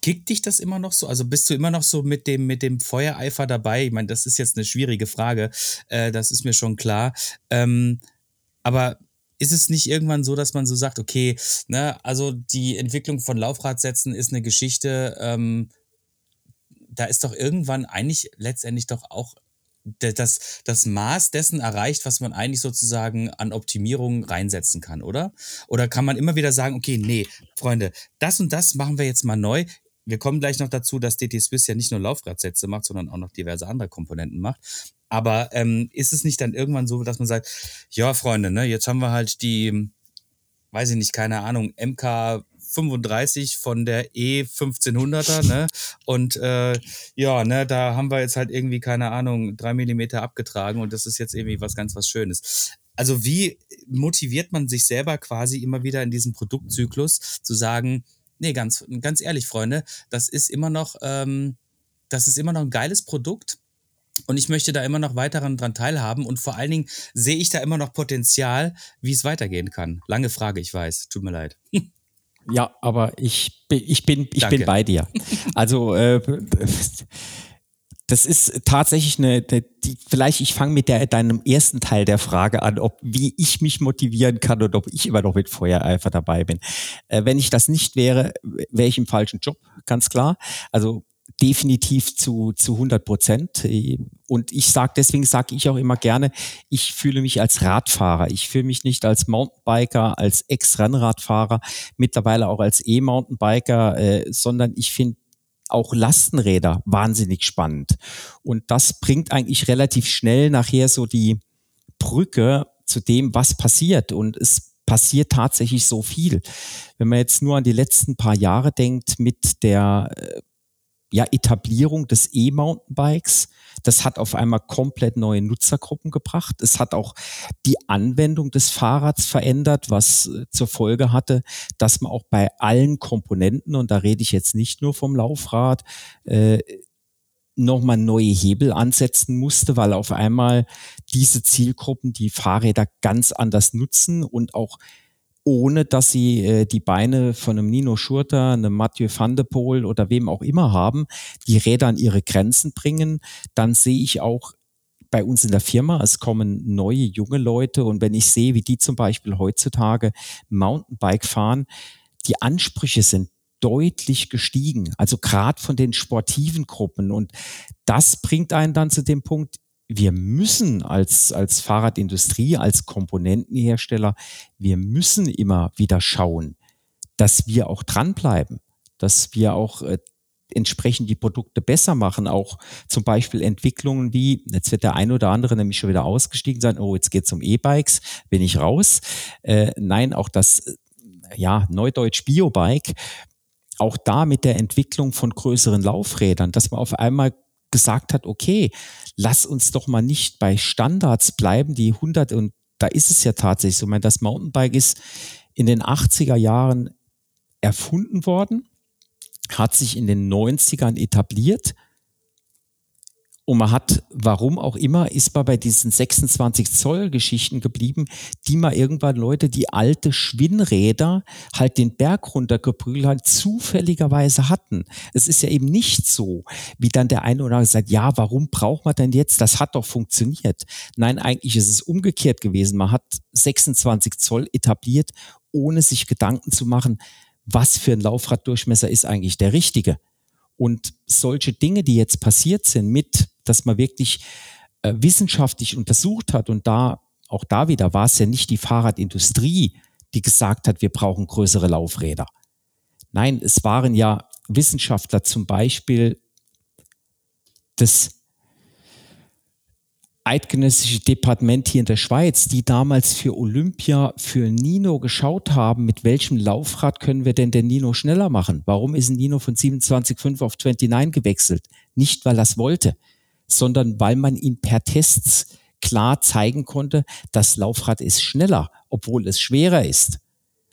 kickt dich das immer noch so? Also bist du immer noch so mit dem, mit dem Feuereifer dabei? Ich meine, das ist jetzt eine schwierige Frage, äh, das ist mir schon klar. Ähm, aber ist es nicht irgendwann so, dass man so sagt, okay, ne, also die Entwicklung von Laufradsätzen ist eine Geschichte, ähm, da ist doch irgendwann eigentlich letztendlich doch auch das, das Maß dessen erreicht, was man eigentlich sozusagen an Optimierung reinsetzen kann, oder? Oder kann man immer wieder sagen, okay, nee, Freunde, das und das machen wir jetzt mal neu. Wir kommen gleich noch dazu, dass DT Swiss ja nicht nur Laufradsätze macht, sondern auch noch diverse andere Komponenten macht. Aber ähm, ist es nicht dann irgendwann so, dass man sagt, ja, Freunde, ne, jetzt haben wir halt die, weiß ich nicht, keine Ahnung, MK 35 von der E 1500er, ne? Und äh, ja, ne, da haben wir jetzt halt irgendwie, keine Ahnung, drei Millimeter abgetragen und das ist jetzt irgendwie was ganz was Schönes. Also wie motiviert man sich selber quasi immer wieder in diesem Produktzyklus zu sagen, nee, ganz, ganz ehrlich, Freunde, das ist immer noch, ähm, das ist immer noch ein geiles Produkt. Und ich möchte da immer noch weiter dran teilhaben und vor allen Dingen sehe ich da immer noch Potenzial, wie es weitergehen kann. Lange Frage, ich weiß. Tut mir leid. Ja, aber ich bin, ich bin, ich Danke. bin bei dir. Also äh, das ist tatsächlich eine, eine die, vielleicht ich fange mit der, deinem ersten Teil der Frage an, ob wie ich mich motivieren kann und ob ich immer noch mit Feuereifer dabei bin. Äh, wenn ich das nicht wäre, wäre ich im falschen Job, ganz klar. Also definitiv zu, zu 100 Prozent. Und ich sage, deswegen sage ich auch immer gerne, ich fühle mich als Radfahrer. Ich fühle mich nicht als Mountainbiker, als Ex-Rennradfahrer, mittlerweile auch als E-Mountainbiker, äh, sondern ich finde auch Lastenräder wahnsinnig spannend. Und das bringt eigentlich relativ schnell nachher so die Brücke zu dem, was passiert. Und es passiert tatsächlich so viel. Wenn man jetzt nur an die letzten paar Jahre denkt mit der äh, ja, Etablierung des E-Mountainbikes. Das hat auf einmal komplett neue Nutzergruppen gebracht. Es hat auch die Anwendung des Fahrrads verändert, was äh, zur Folge hatte, dass man auch bei allen Komponenten, und da rede ich jetzt nicht nur vom Laufrad, äh, nochmal neue Hebel ansetzen musste, weil auf einmal diese Zielgruppen die Fahrräder ganz anders nutzen und auch ohne dass sie äh, die Beine von einem Nino Schurter, einem Mathieu van de Poel oder wem auch immer haben, die Räder an ihre Grenzen bringen, dann sehe ich auch bei uns in der Firma, es kommen neue junge Leute und wenn ich sehe, wie die zum Beispiel heutzutage Mountainbike fahren, die Ansprüche sind deutlich gestiegen, also gerade von den sportiven Gruppen und das bringt einen dann zu dem Punkt, wir müssen als, als Fahrradindustrie, als Komponentenhersteller, wir müssen immer wieder schauen, dass wir auch dranbleiben, dass wir auch äh, entsprechend die Produkte besser machen, auch zum Beispiel Entwicklungen wie, jetzt wird der ein oder andere nämlich schon wieder ausgestiegen sein, oh, jetzt geht's um E-Bikes, bin ich raus. Äh, nein, auch das, ja, Neudeutsch Biobike, auch da mit der Entwicklung von größeren Laufrädern, dass man auf einmal gesagt hat, okay, lass uns doch mal nicht bei Standards bleiben, die 100 und da ist es ja tatsächlich so, ich meine, das Mountainbike ist in den 80er Jahren erfunden worden, hat sich in den 90ern etabliert und man hat, warum auch immer, ist man bei diesen 26 Zoll Geschichten geblieben, die mal irgendwann Leute, die alte Schwinnräder halt den Berg runtergeprügelt haben, zufälligerweise hatten. Es ist ja eben nicht so, wie dann der eine oder andere sagt, ja, warum braucht man denn jetzt? Das hat doch funktioniert. Nein, eigentlich ist es umgekehrt gewesen. Man hat 26 Zoll etabliert, ohne sich Gedanken zu machen, was für ein Laufraddurchmesser ist eigentlich der richtige. Und solche Dinge, die jetzt passiert sind mit, dass man wirklich äh, wissenschaftlich untersucht hat und da, auch da wieder war es ja nicht die Fahrradindustrie, die gesagt hat, wir brauchen größere Laufräder. Nein, es waren ja Wissenschaftler zum Beispiel des eidgenössische Departement hier in der Schweiz, die damals für Olympia, für Nino geschaut haben, mit welchem Laufrad können wir denn den Nino schneller machen? Warum ist ein Nino von 27,5 auf 29 gewechselt? Nicht, weil er es wollte, sondern weil man ihn per Tests klar zeigen konnte, das Laufrad ist schneller, obwohl es schwerer ist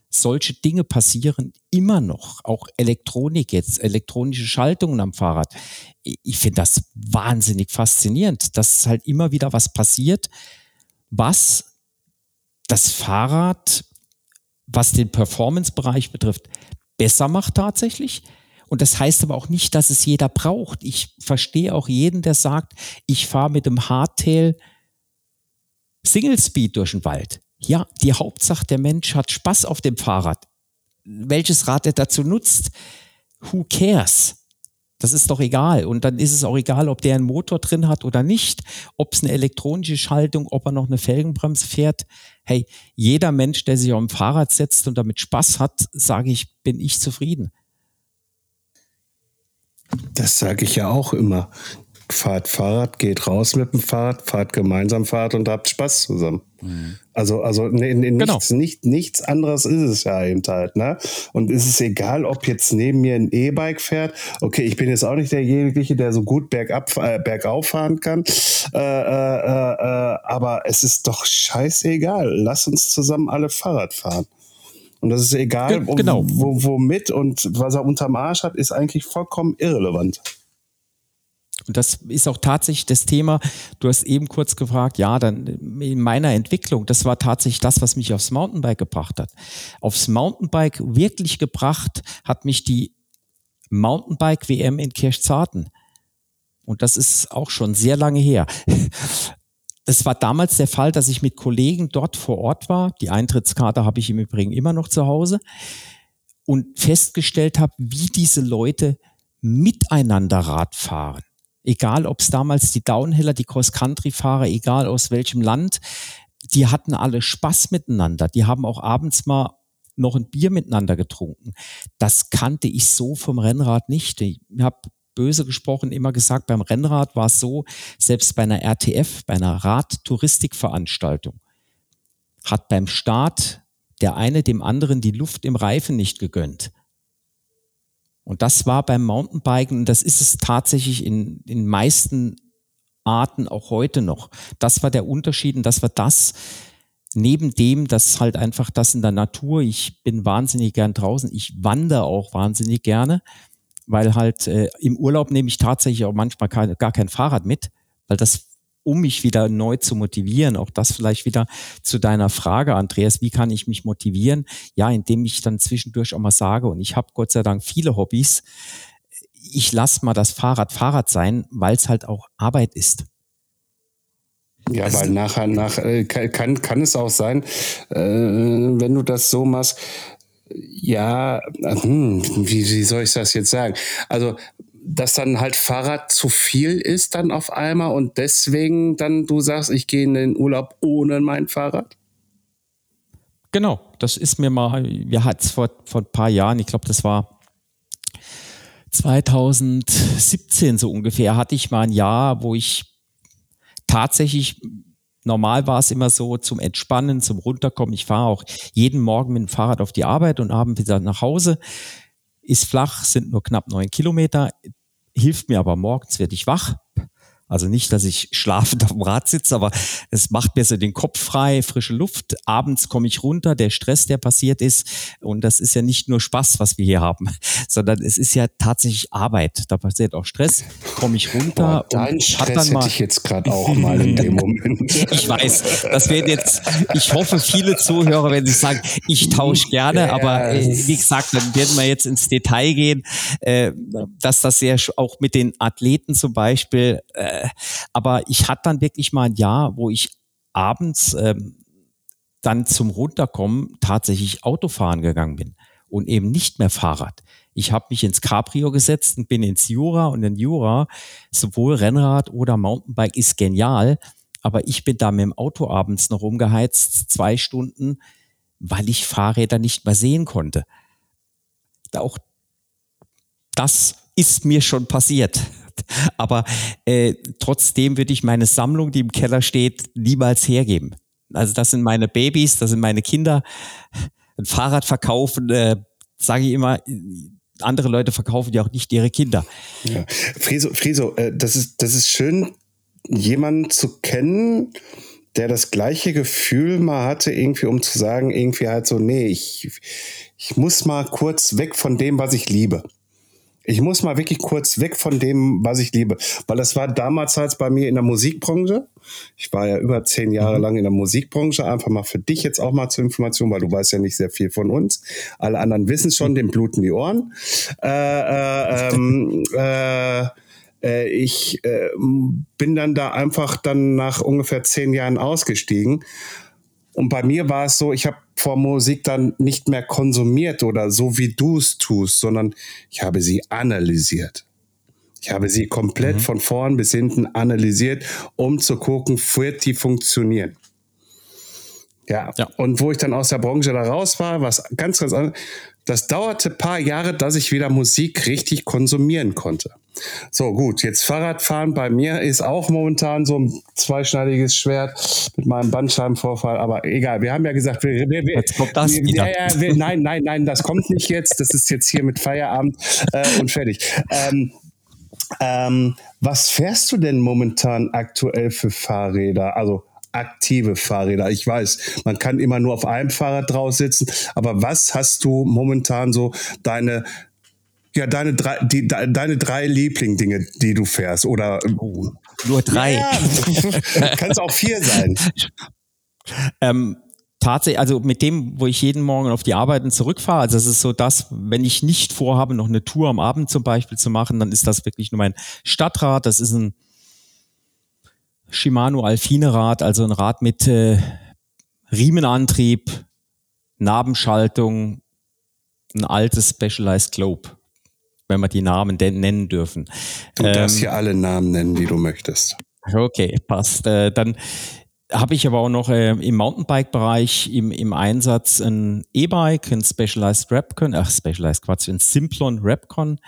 solche Dinge passieren immer noch. Auch Elektronik jetzt, elektronische Schaltungen am Fahrrad. Ich finde das wahnsinnig faszinierend, dass halt immer wieder was passiert, was das Fahrrad, was den Performance-Bereich betrifft, besser macht tatsächlich. Und das heißt aber auch nicht, dass es jeder braucht. Ich verstehe auch jeden, der sagt, ich fahre mit dem Hardtail Single Speed durch den Wald. Ja, die Hauptsache, der Mensch hat Spaß auf dem Fahrrad. Welches Rad er dazu nutzt, who cares? Das ist doch egal. Und dann ist es auch egal, ob der einen Motor drin hat oder nicht, ob es eine elektronische Schaltung, ob er noch eine Felgenbremse fährt. Hey, jeder Mensch, der sich auf dem Fahrrad setzt und damit Spaß hat, sage ich, bin ich zufrieden. Das sage ich ja auch immer fahrt Fahrrad, geht raus mit dem Fahrrad, fahrt gemeinsam Fahrrad und habt Spaß zusammen. Mhm. Also, also nee, nee, genau. nichts, nicht, nichts anderes ist es ja eben halt. Ne? Und ist es egal, ob jetzt neben mir ein E-Bike fährt. Okay, ich bin jetzt auch nicht derjenige, der so gut bergab, äh, bergauf fahren kann. Äh, äh, äh, aber es ist doch scheißegal. Lass uns zusammen alle Fahrrad fahren. Und das ist egal, genau. wo, womit und was er unterm Arsch hat, ist eigentlich vollkommen irrelevant. Und das ist auch tatsächlich das Thema. Du hast eben kurz gefragt, ja, dann in meiner Entwicklung, das war tatsächlich das, was mich aufs Mountainbike gebracht hat. Aufs Mountainbike wirklich gebracht hat mich die Mountainbike WM in Kirchzarten. Und das ist auch schon sehr lange her. Es war damals der Fall, dass ich mit Kollegen dort vor Ort war. Die Eintrittskarte habe ich im Übrigen immer noch zu Hause und festgestellt habe, wie diese Leute miteinander Rad fahren egal ob es damals die Downhiller, die Cross-Country-Fahrer, egal aus welchem Land, die hatten alle Spaß miteinander. Die haben auch abends mal noch ein Bier miteinander getrunken. Das kannte ich so vom Rennrad nicht. Ich habe böse gesprochen immer gesagt, beim Rennrad war es so, selbst bei einer RTF, bei einer Radtouristikveranstaltung, hat beim Start der eine dem anderen die Luft im Reifen nicht gegönnt. Und das war beim Mountainbiken, und das ist es tatsächlich in den meisten Arten auch heute noch. Das war der Unterschied und das war das, neben dem, dass halt einfach das in der Natur, ich bin wahnsinnig gern draußen, ich wandere auch wahnsinnig gerne, weil halt äh, im Urlaub nehme ich tatsächlich auch manchmal keine, gar kein Fahrrad mit, weil das um mich wieder neu zu motivieren. Auch das vielleicht wieder zu deiner Frage, Andreas, wie kann ich mich motivieren? Ja, indem ich dann zwischendurch auch mal sage, und ich habe Gott sei Dank viele Hobbys, ich lasse mal das Fahrrad Fahrrad sein, weil es halt auch Arbeit ist. Ja, also, weil nachher, nach, äh, kann, kann es auch sein, äh, wenn du das so machst, ja, hm, wie, wie soll ich das jetzt sagen? Also dass dann halt Fahrrad zu viel ist dann auf einmal und deswegen dann du sagst, ich gehe in den Urlaub ohne mein Fahrrad? Genau, das ist mir mal, wir hatten es vor, vor ein paar Jahren, ich glaube, das war 2017 so ungefähr, hatte ich mal ein Jahr, wo ich tatsächlich Normal war es immer so zum Entspannen, zum Runterkommen. Ich fahre auch jeden Morgen mit dem Fahrrad auf die Arbeit und abends wieder nach Hause ist flach, sind nur knapp neun Kilometer, hilft mir aber morgens, werde ich wach, also nicht, dass ich schlafend auf dem Rad sitze, aber es macht mir so den Kopf frei, frische Luft. Abends komme ich runter, der Stress, der passiert ist. Und das ist ja nicht nur Spaß, was wir hier haben, sondern es ist ja tatsächlich Arbeit. Da passiert auch Stress, komme ich runter. Boah, dein Stress dann mal, hätte ich jetzt gerade auch mal in dem Moment. ich weiß, das werden jetzt, ich hoffe, viele Zuhörer, wenn sie sagen, ich tausche gerne, ja, aber äh, wie gesagt, dann werden wir jetzt ins Detail gehen, äh, dass das ja auch mit den Athleten zum Beispiel äh, aber ich hatte dann wirklich mal ein Jahr, wo ich abends ähm, dann zum Runterkommen tatsächlich Autofahren gegangen bin und eben nicht mehr Fahrrad. Ich habe mich ins Cabrio gesetzt und bin ins Jura und in Jura sowohl Rennrad oder Mountainbike ist genial, aber ich bin da mit dem Auto abends noch rumgeheizt, zwei Stunden, weil ich Fahrräder nicht mehr sehen konnte. Auch das ist mir schon passiert. Aber äh, trotzdem würde ich meine Sammlung, die im Keller steht, niemals hergeben. Also das sind meine Babys, das sind meine Kinder. Ein Fahrrad verkaufen, äh, sage ich immer, andere Leute verkaufen ja auch nicht ihre Kinder. Ja. Friso, Friso äh, das, ist, das ist schön, jemanden zu kennen, der das gleiche Gefühl mal hatte, irgendwie um zu sagen, irgendwie halt so, nee, ich, ich muss mal kurz weg von dem, was ich liebe. Ich muss mal wirklich kurz weg von dem, was ich liebe, weil das war damals halt bei mir in der Musikbranche. Ich war ja über zehn Jahre mhm. lang in der Musikbranche. Einfach mal für dich jetzt auch mal zur Information, weil du weißt ja nicht sehr viel von uns. Alle anderen wissen schon, dem bluten die Ohren. Äh, äh, ähm, äh, äh, ich äh, bin dann da einfach dann nach ungefähr zehn Jahren ausgestiegen. Und bei mir war es so, ich habe vor Musik dann nicht mehr konsumiert oder so wie du es tust, sondern ich habe sie analysiert. Ich habe sie komplett mhm. von vorn bis hinten analysiert, um zu gucken, wird die funktionieren. Ja. ja. Und wo ich dann aus der Branche da raus war, was ganz, ganz anderes. Das dauerte paar Jahre, dass ich wieder Musik richtig konsumieren konnte. So, gut, jetzt Fahrradfahren bei mir ist auch momentan so ein zweischneidiges Schwert mit meinem Bandscheibenvorfall, aber egal, wir haben ja gesagt, wir, wir, wir, jetzt kommt das wieder. Ja, ja, wir, nein, nein, nein, das kommt nicht jetzt, das ist jetzt hier mit Feierabend äh, und fertig. Ähm, ähm, was fährst du denn momentan aktuell für Fahrräder? Also aktive Fahrräder. Ich weiß, man kann immer nur auf einem Fahrrad draus sitzen, aber was hast du momentan so deine ja, deine drei, die, deine drei Liebling-Dinge, die du fährst, oder? Oh, nur drei. Ja, kann es auch vier sein. ähm, tatsächlich, also mit dem, wo ich jeden Morgen auf die Arbeiten zurückfahre, also das ist so das, wenn ich nicht vorhabe, noch eine Tour am Abend zum Beispiel zu machen, dann ist das wirklich nur mein Stadtrad. Das ist ein Shimano Alfine Rad, also ein Rad mit äh, Riemenantrieb, Nabenschaltung, ein altes Specialized Globe wenn wir die Namen denn nennen dürfen. Du ähm, darfst hier alle Namen nennen, die du möchtest. Okay, passt. Äh, dann habe ich aber auch noch äh, im Mountainbike-Bereich im, im Einsatz ein E-Bike, ein Specialized Rapcon, ach Specialized Quatsch, ein Simplon Rapcon.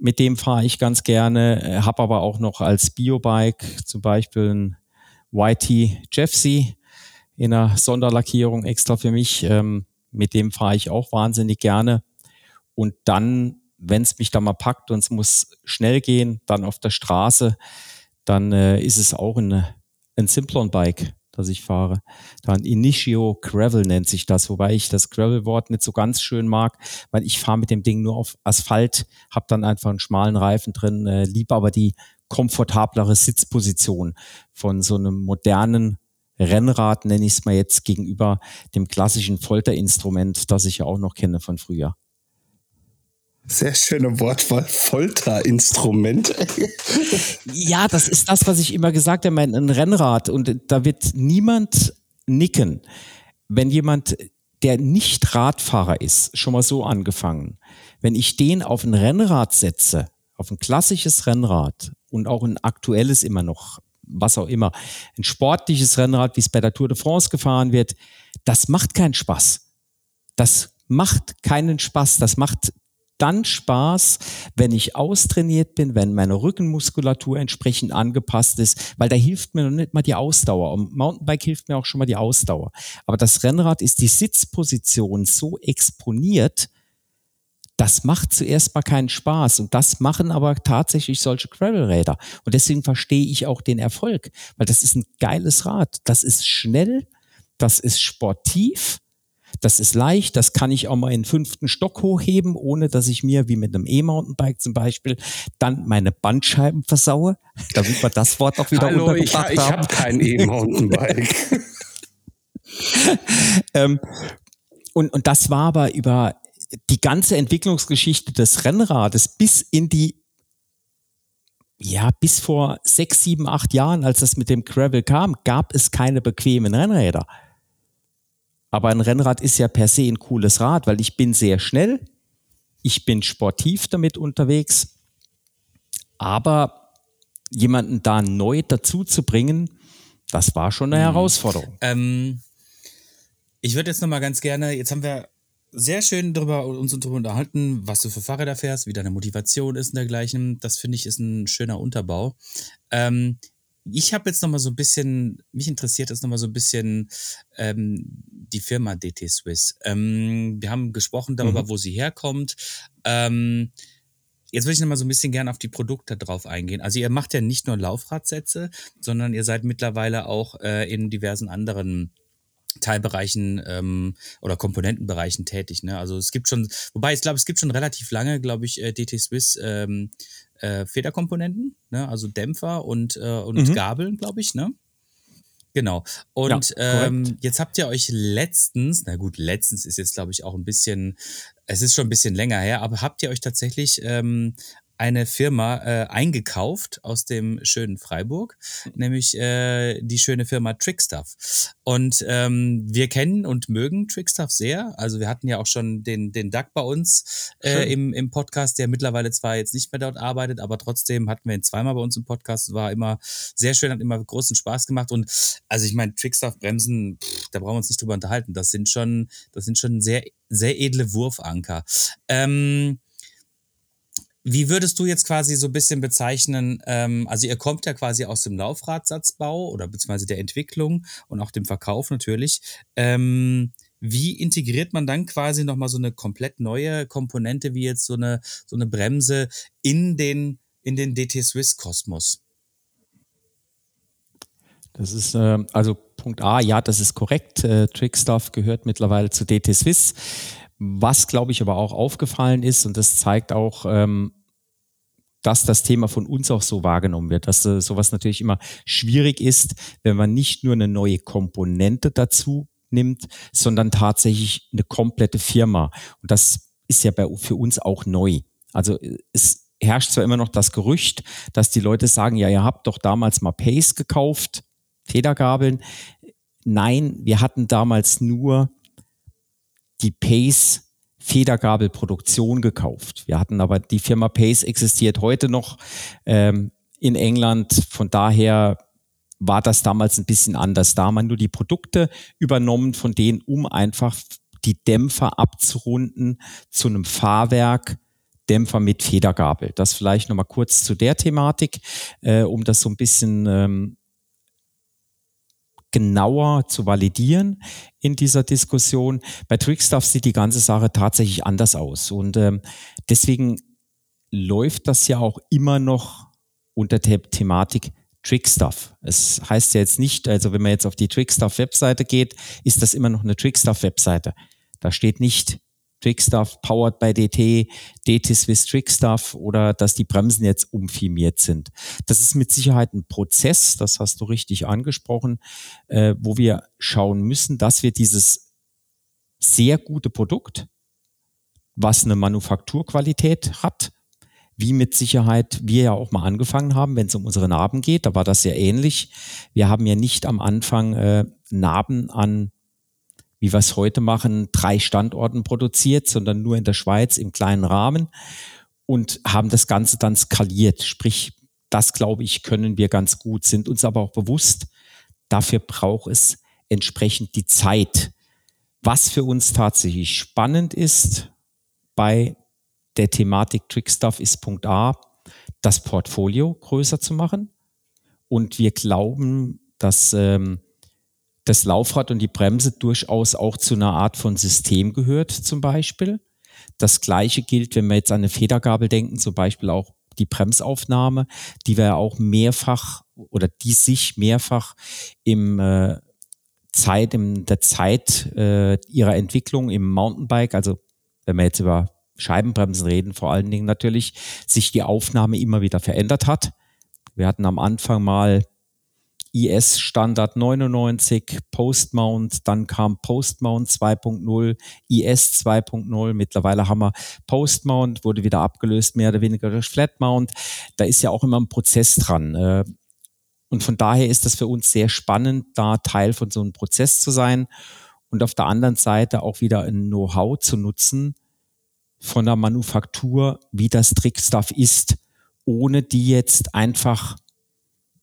Mit dem fahre ich ganz gerne, äh, habe aber auch noch als Biobike zum Beispiel ein YT Jeffsy in einer Sonderlackierung extra für mich. Ähm, mit dem fahre ich auch wahnsinnig gerne. Und dann wenn es mich da mal packt und es muss schnell gehen, dann auf der Straße, dann äh, ist es auch ein, ein Simplon-Bike, das ich fahre. Dann Initio Gravel nennt sich das, wobei ich das Gravel-Wort nicht so ganz schön mag, weil ich fahre mit dem Ding nur auf Asphalt, habe dann einfach einen schmalen Reifen drin, äh, lieb aber die komfortablere Sitzposition von so einem modernen Rennrad, nenne ich es mal jetzt, gegenüber dem klassischen Folterinstrument, das ich ja auch noch kenne von früher. Sehr schöne Wortwahl, Folterinstrument. ja, das ist das, was ich immer gesagt habe, ein Rennrad. Und da wird niemand nicken, wenn jemand, der nicht Radfahrer ist, schon mal so angefangen, wenn ich den auf ein Rennrad setze, auf ein klassisches Rennrad und auch ein aktuelles immer noch, was auch immer, ein sportliches Rennrad, wie es bei der Tour de France gefahren wird, das macht keinen Spaß. Das macht keinen Spaß. Das macht dann Spaß, wenn ich austrainiert bin, wenn meine Rückenmuskulatur entsprechend angepasst ist, weil da hilft mir noch nicht mal die Ausdauer. Und Mountainbike hilft mir auch schon mal die Ausdauer. Aber das Rennrad ist die Sitzposition so exponiert, das macht zuerst mal keinen Spaß. Und das machen aber tatsächlich solche Gravelräder. Und deswegen verstehe ich auch den Erfolg, weil das ist ein geiles Rad. Das ist schnell, das ist sportiv das ist leicht, das kann ich auch mal in den fünften Stock hochheben, ohne dass ich mir, wie mit einem E-Mountainbike zum Beispiel, dann meine Bandscheiben versaue. Damit wir das Wort auch wieder Hallo, untergebracht ich, ich habe kein E-Mountainbike. ähm, und, und das war aber über die ganze Entwicklungsgeschichte des Rennrades bis in die ja, bis vor sechs, sieben, acht Jahren, als das mit dem Gravel kam, gab es keine bequemen Rennräder. Aber ein Rennrad ist ja per se ein cooles Rad, weil ich bin sehr schnell, ich bin sportiv damit unterwegs, aber jemanden da neu dazu zu bringen, das war schon eine mhm. Herausforderung. Ähm, ich würde jetzt noch mal ganz gerne, jetzt haben wir sehr schön darüber uns darüber unterhalten, was du für Fahrräder fährst, wie deine Motivation ist und dergleichen. Das finde ich ist ein schöner Unterbau. Ähm, ich habe jetzt noch mal so ein bisschen, mich interessiert jetzt noch mal so ein bisschen ähm, die Firma DT Swiss. Ähm, wir haben gesprochen darüber, mhm. wo sie herkommt. Ähm, jetzt würde ich noch mal so ein bisschen gerne auf die Produkte drauf eingehen. Also ihr macht ja nicht nur Laufradsätze, sondern ihr seid mittlerweile auch äh, in diversen anderen Teilbereichen ähm, oder Komponentenbereichen tätig. Ne? Also es gibt schon, wobei ich glaube, es gibt schon relativ lange, glaube ich, äh, DT Swiss ähm, äh, Federkomponenten, ne? also Dämpfer und, äh, und mhm. Gabeln, glaube ich, ne? Genau. Und ja, ähm, jetzt habt ihr euch letztens, na gut, letztens ist jetzt, glaube ich, auch ein bisschen, es ist schon ein bisschen länger her, aber habt ihr euch tatsächlich ähm, eine Firma äh, eingekauft aus dem schönen Freiburg, nämlich äh, die schöne Firma Trickstuff. Und ähm, wir kennen und mögen Trickstuff sehr. Also wir hatten ja auch schon den, den Duck bei uns äh, im, im Podcast, der mittlerweile zwar jetzt nicht mehr dort arbeitet, aber trotzdem hatten wir ihn zweimal bei uns im Podcast. War immer sehr schön, hat immer großen Spaß gemacht. Und also ich meine, Trickstuff-Bremsen, da brauchen wir uns nicht drüber unterhalten. Das sind schon, das sind schon sehr, sehr edle Wurfanker. Ähm, wie würdest du jetzt quasi so ein bisschen bezeichnen, ähm, also ihr kommt ja quasi aus dem Laufradsatzbau oder beziehungsweise der Entwicklung und auch dem Verkauf natürlich. Ähm, wie integriert man dann quasi nochmal so eine komplett neue Komponente wie jetzt so eine, so eine Bremse in den, in den DT Swiss Kosmos? Das ist äh, also Punkt A, ja, das ist korrekt. Äh, Trickstuff gehört mittlerweile zu DT Swiss. Was, glaube ich, aber auch aufgefallen ist, und das zeigt auch, ähm, dass das Thema von uns auch so wahrgenommen wird, dass äh, sowas natürlich immer schwierig ist, wenn man nicht nur eine neue Komponente dazu nimmt, sondern tatsächlich eine komplette Firma. Und das ist ja bei, für uns auch neu. Also es herrscht zwar immer noch das Gerücht, dass die Leute sagen, ja, ihr habt doch damals mal Pace gekauft, Federgabeln. Nein, wir hatten damals nur die Pace Federgabelproduktion gekauft. Wir hatten aber die Firma Pace existiert heute noch ähm, in England. Von daher war das damals ein bisschen anders. Da haben wir nur die Produkte übernommen von denen, um einfach die Dämpfer abzurunden zu einem Fahrwerk, Dämpfer mit Federgabel. Das vielleicht nochmal kurz zu der Thematik, äh, um das so ein bisschen ähm, genauer zu validieren in dieser Diskussion. Bei Trickstuff sieht die ganze Sache tatsächlich anders aus. Und ähm, deswegen läuft das ja auch immer noch unter der Thematik Trickstuff. Es heißt ja jetzt nicht, also wenn man jetzt auf die Trickstuff-Webseite geht, ist das immer noch eine Trickstuff-Webseite. Da steht nicht Trickstuff powered by DT, DT Swiss Trickstuff oder dass die Bremsen jetzt umfirmiert sind. Das ist mit Sicherheit ein Prozess, das hast du richtig angesprochen, äh, wo wir schauen müssen, dass wir dieses sehr gute Produkt, was eine Manufakturqualität hat, wie mit Sicherheit wir ja auch mal angefangen haben, wenn es um unsere Narben geht. Da war das ja ähnlich. Wir haben ja nicht am Anfang äh, Narben an, wie wir es heute machen, drei Standorten produziert, sondern nur in der Schweiz im kleinen Rahmen und haben das Ganze dann skaliert. Sprich, das glaube ich, können wir ganz gut, sind uns aber auch bewusst, dafür braucht es entsprechend die Zeit. Was für uns tatsächlich spannend ist bei der Thematik Trickstuff ist Punkt A, das Portfolio größer zu machen. Und wir glauben, dass ähm, das Laufrad und die Bremse durchaus auch zu einer Art von System gehört, zum Beispiel. Das Gleiche gilt, wenn wir jetzt an eine Federgabel denken, zum Beispiel auch die Bremsaufnahme, die wir auch mehrfach oder die sich mehrfach im äh, Zeit, in der Zeit äh, ihrer Entwicklung im Mountainbike, also wenn wir jetzt über Scheibenbremsen reden, vor allen Dingen natürlich, sich die Aufnahme immer wieder verändert hat. Wir hatten am Anfang mal IS Standard 99, Postmount, dann kam Postmount 2.0, IS 2.0, mittlerweile haben wir Postmount, wurde wieder abgelöst, mehr oder weniger durch Flatmount. Da ist ja auch immer ein Prozess dran. Äh, und von daher ist das für uns sehr spannend, da Teil von so einem Prozess zu sein und auf der anderen Seite auch wieder ein Know-how zu nutzen, von der Manufaktur, wie das Trickstuff ist, ohne die jetzt einfach,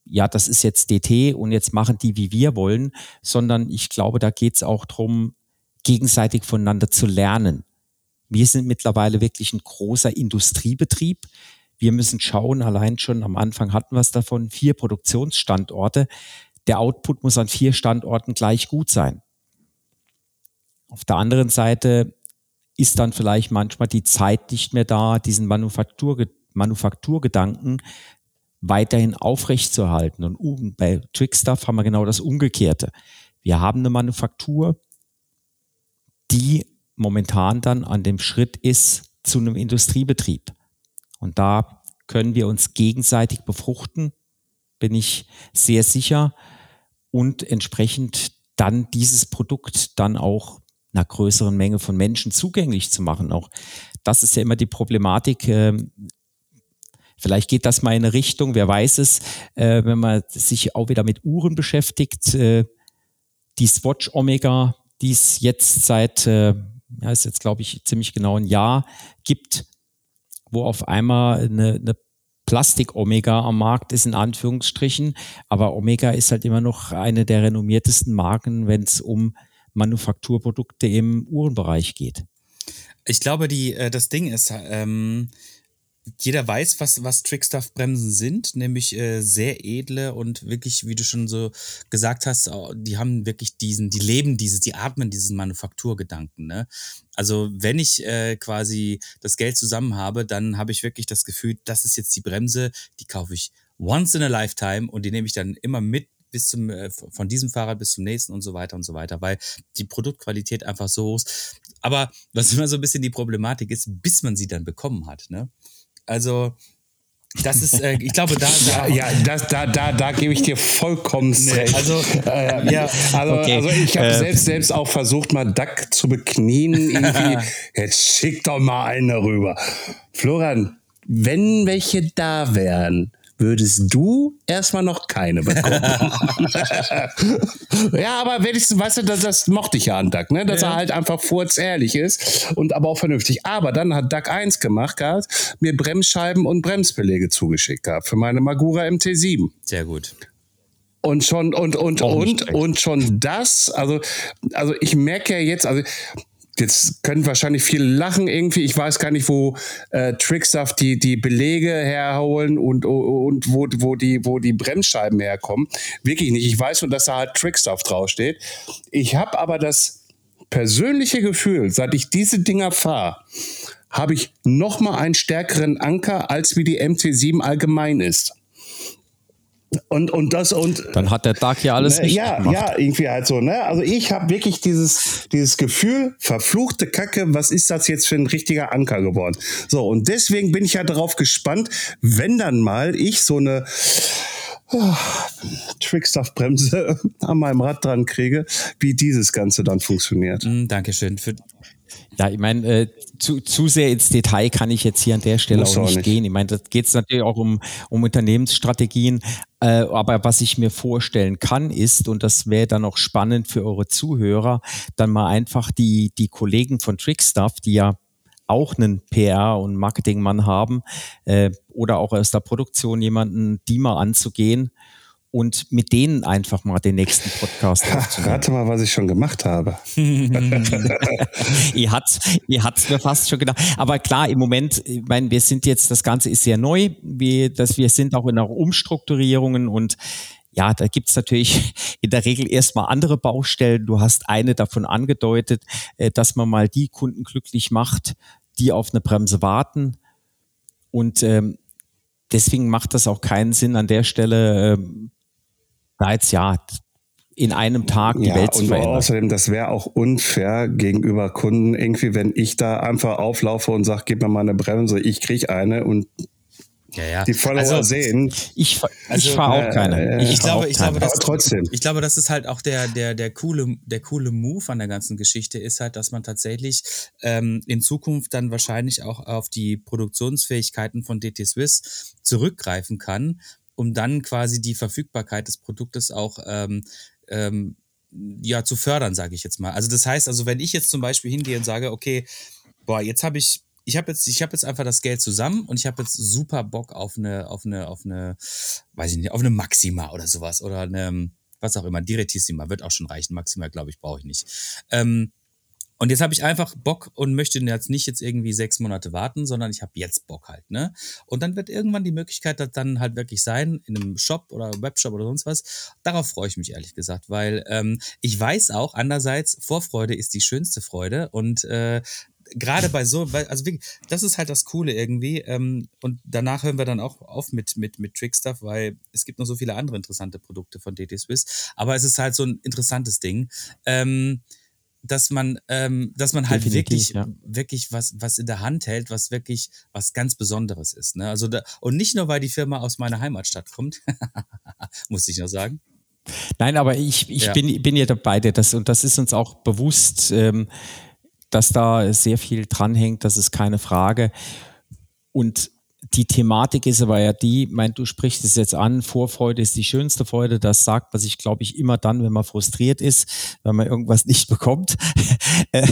ja, das ist jetzt DT und jetzt machen die, wie wir wollen, sondern ich glaube, da geht es auch darum, gegenseitig voneinander zu lernen. Wir sind mittlerweile wirklich ein großer Industriebetrieb. Wir müssen schauen, allein schon am Anfang hatten wir es davon, vier Produktionsstandorte. Der Output muss an vier Standorten gleich gut sein. Auf der anderen Seite ist dann vielleicht manchmal die Zeit nicht mehr da, diesen Manufaktur, Manufakturgedanken weiterhin aufrechtzuerhalten. Und bei Trickstuff haben wir genau das Umgekehrte. Wir haben eine Manufaktur, die momentan dann an dem Schritt ist zu einem Industriebetrieb. Und da können wir uns gegenseitig befruchten, bin ich sehr sicher, und entsprechend dann dieses Produkt dann auch einer größeren Menge von Menschen zugänglich zu machen. Auch das ist ja immer die Problematik. Vielleicht geht das mal in eine Richtung, wer weiß es, äh, wenn man sich auch wieder mit Uhren beschäftigt. Äh, die Swatch Omega, die es jetzt seit, äh, ja, ist jetzt glaube ich ziemlich genau ein Jahr gibt, wo auf einmal eine, eine Plastik-Omega am Markt ist, in Anführungsstrichen. Aber Omega ist halt immer noch eine der renommiertesten Marken, wenn es um Manufakturprodukte im Uhrenbereich geht. Ich glaube, die, äh, das Ding ist, ähm, jeder weiß, was, was Trickstuff-Bremsen sind, nämlich äh, sehr edle und wirklich, wie du schon so gesagt hast, die haben wirklich diesen, die leben dieses, die atmen diesen Manufakturgedanken. Ne? Also wenn ich äh, quasi das Geld zusammen habe, dann habe ich wirklich das Gefühl, das ist jetzt die Bremse, die kaufe ich once in a lifetime und die nehme ich dann immer mit bis zum, äh, von diesem Fahrrad bis zum nächsten und so weiter und so weiter, weil die Produktqualität einfach so hoch ist. Aber was immer so ein bisschen die Problematik ist, bis man sie dann bekommen hat. Ne? Also, das ist, äh, ich glaube, da. da ja, das, da, da, da gebe ich dir vollkommen nee, recht. Also, äh, ja. also, okay. also ich habe äh. selbst, selbst auch versucht, mal Duck zu beknien. Irgendwie. Jetzt schick doch mal einen rüber. Florian, wenn welche da wären, würdest du erstmal noch keine bekommen. ja, aber ich, weißt du, das, das mochte ich ja an Duck, ne? dass ja. er halt einfach furzehrlich ist und aber auch vernünftig. Aber dann hat Duck 1 gemacht gehabt, mir Bremsscheiben und Bremsbeläge zugeschickt gehabt für meine Magura MT7. Sehr gut. Und schon, und, und, und, und schon das, also, also ich merke ja jetzt, also Jetzt können wahrscheinlich viele lachen irgendwie. Ich weiß gar nicht, wo äh, Trickstuff die, die Belege herholen und, und wo, wo, die, wo die Bremsscheiben herkommen. Wirklich nicht. Ich weiß nur, dass da halt Trickstuff draufsteht. Ich habe aber das persönliche Gefühl, seit ich diese Dinger fahre, habe ich noch mal einen stärkeren Anker, als wie die MC7 allgemein ist. Und, und das und. Dann hat der Dark ja alles ne, richtig ja, gemacht. Ja, irgendwie halt so, ne? Also ich habe wirklich dieses, dieses Gefühl, verfluchte Kacke, was ist das jetzt für ein richtiger Anker geworden? So, und deswegen bin ich ja darauf gespannt, wenn dann mal ich so eine oh, Trickstuff-Bremse an meinem Rad dran kriege, wie dieses Ganze dann funktioniert. Mm, Dankeschön. Für, Ja, ich meine, äh, zu, zu sehr ins Detail kann ich jetzt hier an der Stelle auch auch nicht, nicht. gehen. Ich meine, da geht es natürlich auch um, um Unternehmensstrategien. Äh, aber was ich mir vorstellen kann, ist, und das wäre dann auch spannend für eure Zuhörer, dann mal einfach die, die Kollegen von Trickstuff, die ja auch einen PR- und Marketingmann haben, äh, oder auch aus der Produktion jemanden, die mal anzugehen und mit denen einfach mal den nächsten Podcast aufzunehmen. rate mal, was ich schon gemacht habe. ihr hat's, ihr hat's mir fast schon gedacht. Aber klar, im Moment, ich meine, wir sind jetzt, das Ganze ist sehr neu, wir, dass wir sind auch in einer Umstrukturierungen und ja, da gibt's natürlich in der Regel erstmal andere Baustellen. Du hast eine davon angedeutet, äh, dass man mal die Kunden glücklich macht, die auf eine Bremse warten. Und ähm, deswegen macht das auch keinen Sinn an der Stelle, ähm, jetzt ja in einem Tag die ja, Welt zu und verändern. außerdem, das wäre auch unfair gegenüber Kunden, irgendwie, wenn ich da einfach auflaufe und sage, gib mir mal eine Bremse, ich krieg eine und ja, ja. die Follower Also, sehen. Ich, Also, ich fahre auch keine. äh, ich fahr glaube, auch ich glaube, das, trotzdem. ich glaube, das ist halt auch der, der, der coole, der coole Move an der ganzen Geschichte ist halt, dass man tatsächlich ähm, in Zukunft dann wahrscheinlich auch auf die Produktionsfähigkeiten von DT Swiss zurückgreifen kann, um dann quasi die Verfügbarkeit des Produktes auch ähm, ähm, ja zu fördern, sage ich jetzt mal. Also das heißt, also wenn ich jetzt zum Beispiel hingehe und sage, okay, boah, jetzt habe ich ich habe jetzt, ich habe jetzt einfach das Geld zusammen und ich habe jetzt super Bock auf eine, auf eine, auf eine, weiß ich nicht, auf eine Maxima oder sowas oder eine, was auch immer, Direttissima wird auch schon reichen. Maxima, glaube ich, brauche ich nicht. Ähm, und jetzt habe ich einfach Bock und möchte jetzt nicht jetzt irgendwie sechs Monate warten, sondern ich habe jetzt Bock halt, ne? Und dann wird irgendwann die Möglichkeit das dann halt wirklich sein, in einem Shop oder Webshop oder sonst was. Darauf freue ich mich ehrlich gesagt, weil ähm, ich weiß auch, andererseits, Vorfreude ist die schönste Freude und äh, gerade bei so, also wirklich, das ist halt das Coole irgendwie. Ähm, und danach hören wir dann auch auf mit, mit, mit Trickstuff, weil es gibt noch so viele andere interessante Produkte von DT Swiss. Aber es ist halt so ein interessantes Ding. Ähm, dass man, ähm, dass man halt Definitiv, wirklich, ja. wirklich was, was in der Hand hält, was wirklich was ganz Besonderes ist. Ne? Also da, und nicht nur, weil die Firma aus meiner Heimatstadt kommt, muss ich noch sagen. Nein, aber ich, ich Ja. bin, bin ja dabei, das, und das ist uns auch bewusst, ähm, dass da sehr viel dranhängt, das ist keine Frage. Und die Thematik ist aber ja die, mein, du sprichst es jetzt an, Vorfreude ist die schönste Freude. Das sagt man sich, glaube ich, immer dann, wenn man frustriert ist, wenn man irgendwas nicht bekommt. Äh,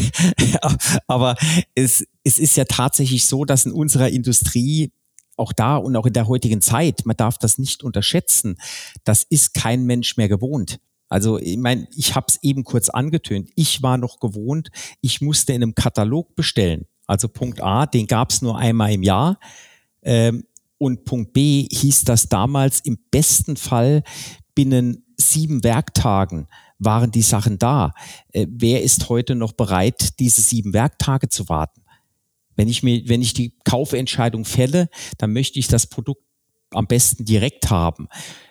aber es, es ist ja tatsächlich so, dass in unserer Industrie auch da und auch in der heutigen Zeit, man darf das nicht unterschätzen, das ist kein Mensch mehr gewohnt. Also ich meine, ich habe es eben kurz angetönt. Ich war noch gewohnt, ich musste in einem Katalog bestellen. Also Punkt A, den gab es nur einmal im Jahr. Ähm, und Punkt B hieß das damals im besten Fall binnen sieben Werktagen waren die Sachen da. Äh, wer ist heute noch bereit, diese sieben Werktage zu warten? Wenn ich mir, wenn ich die Kaufentscheidung fälle, dann möchte ich das Produkt am besten direkt haben.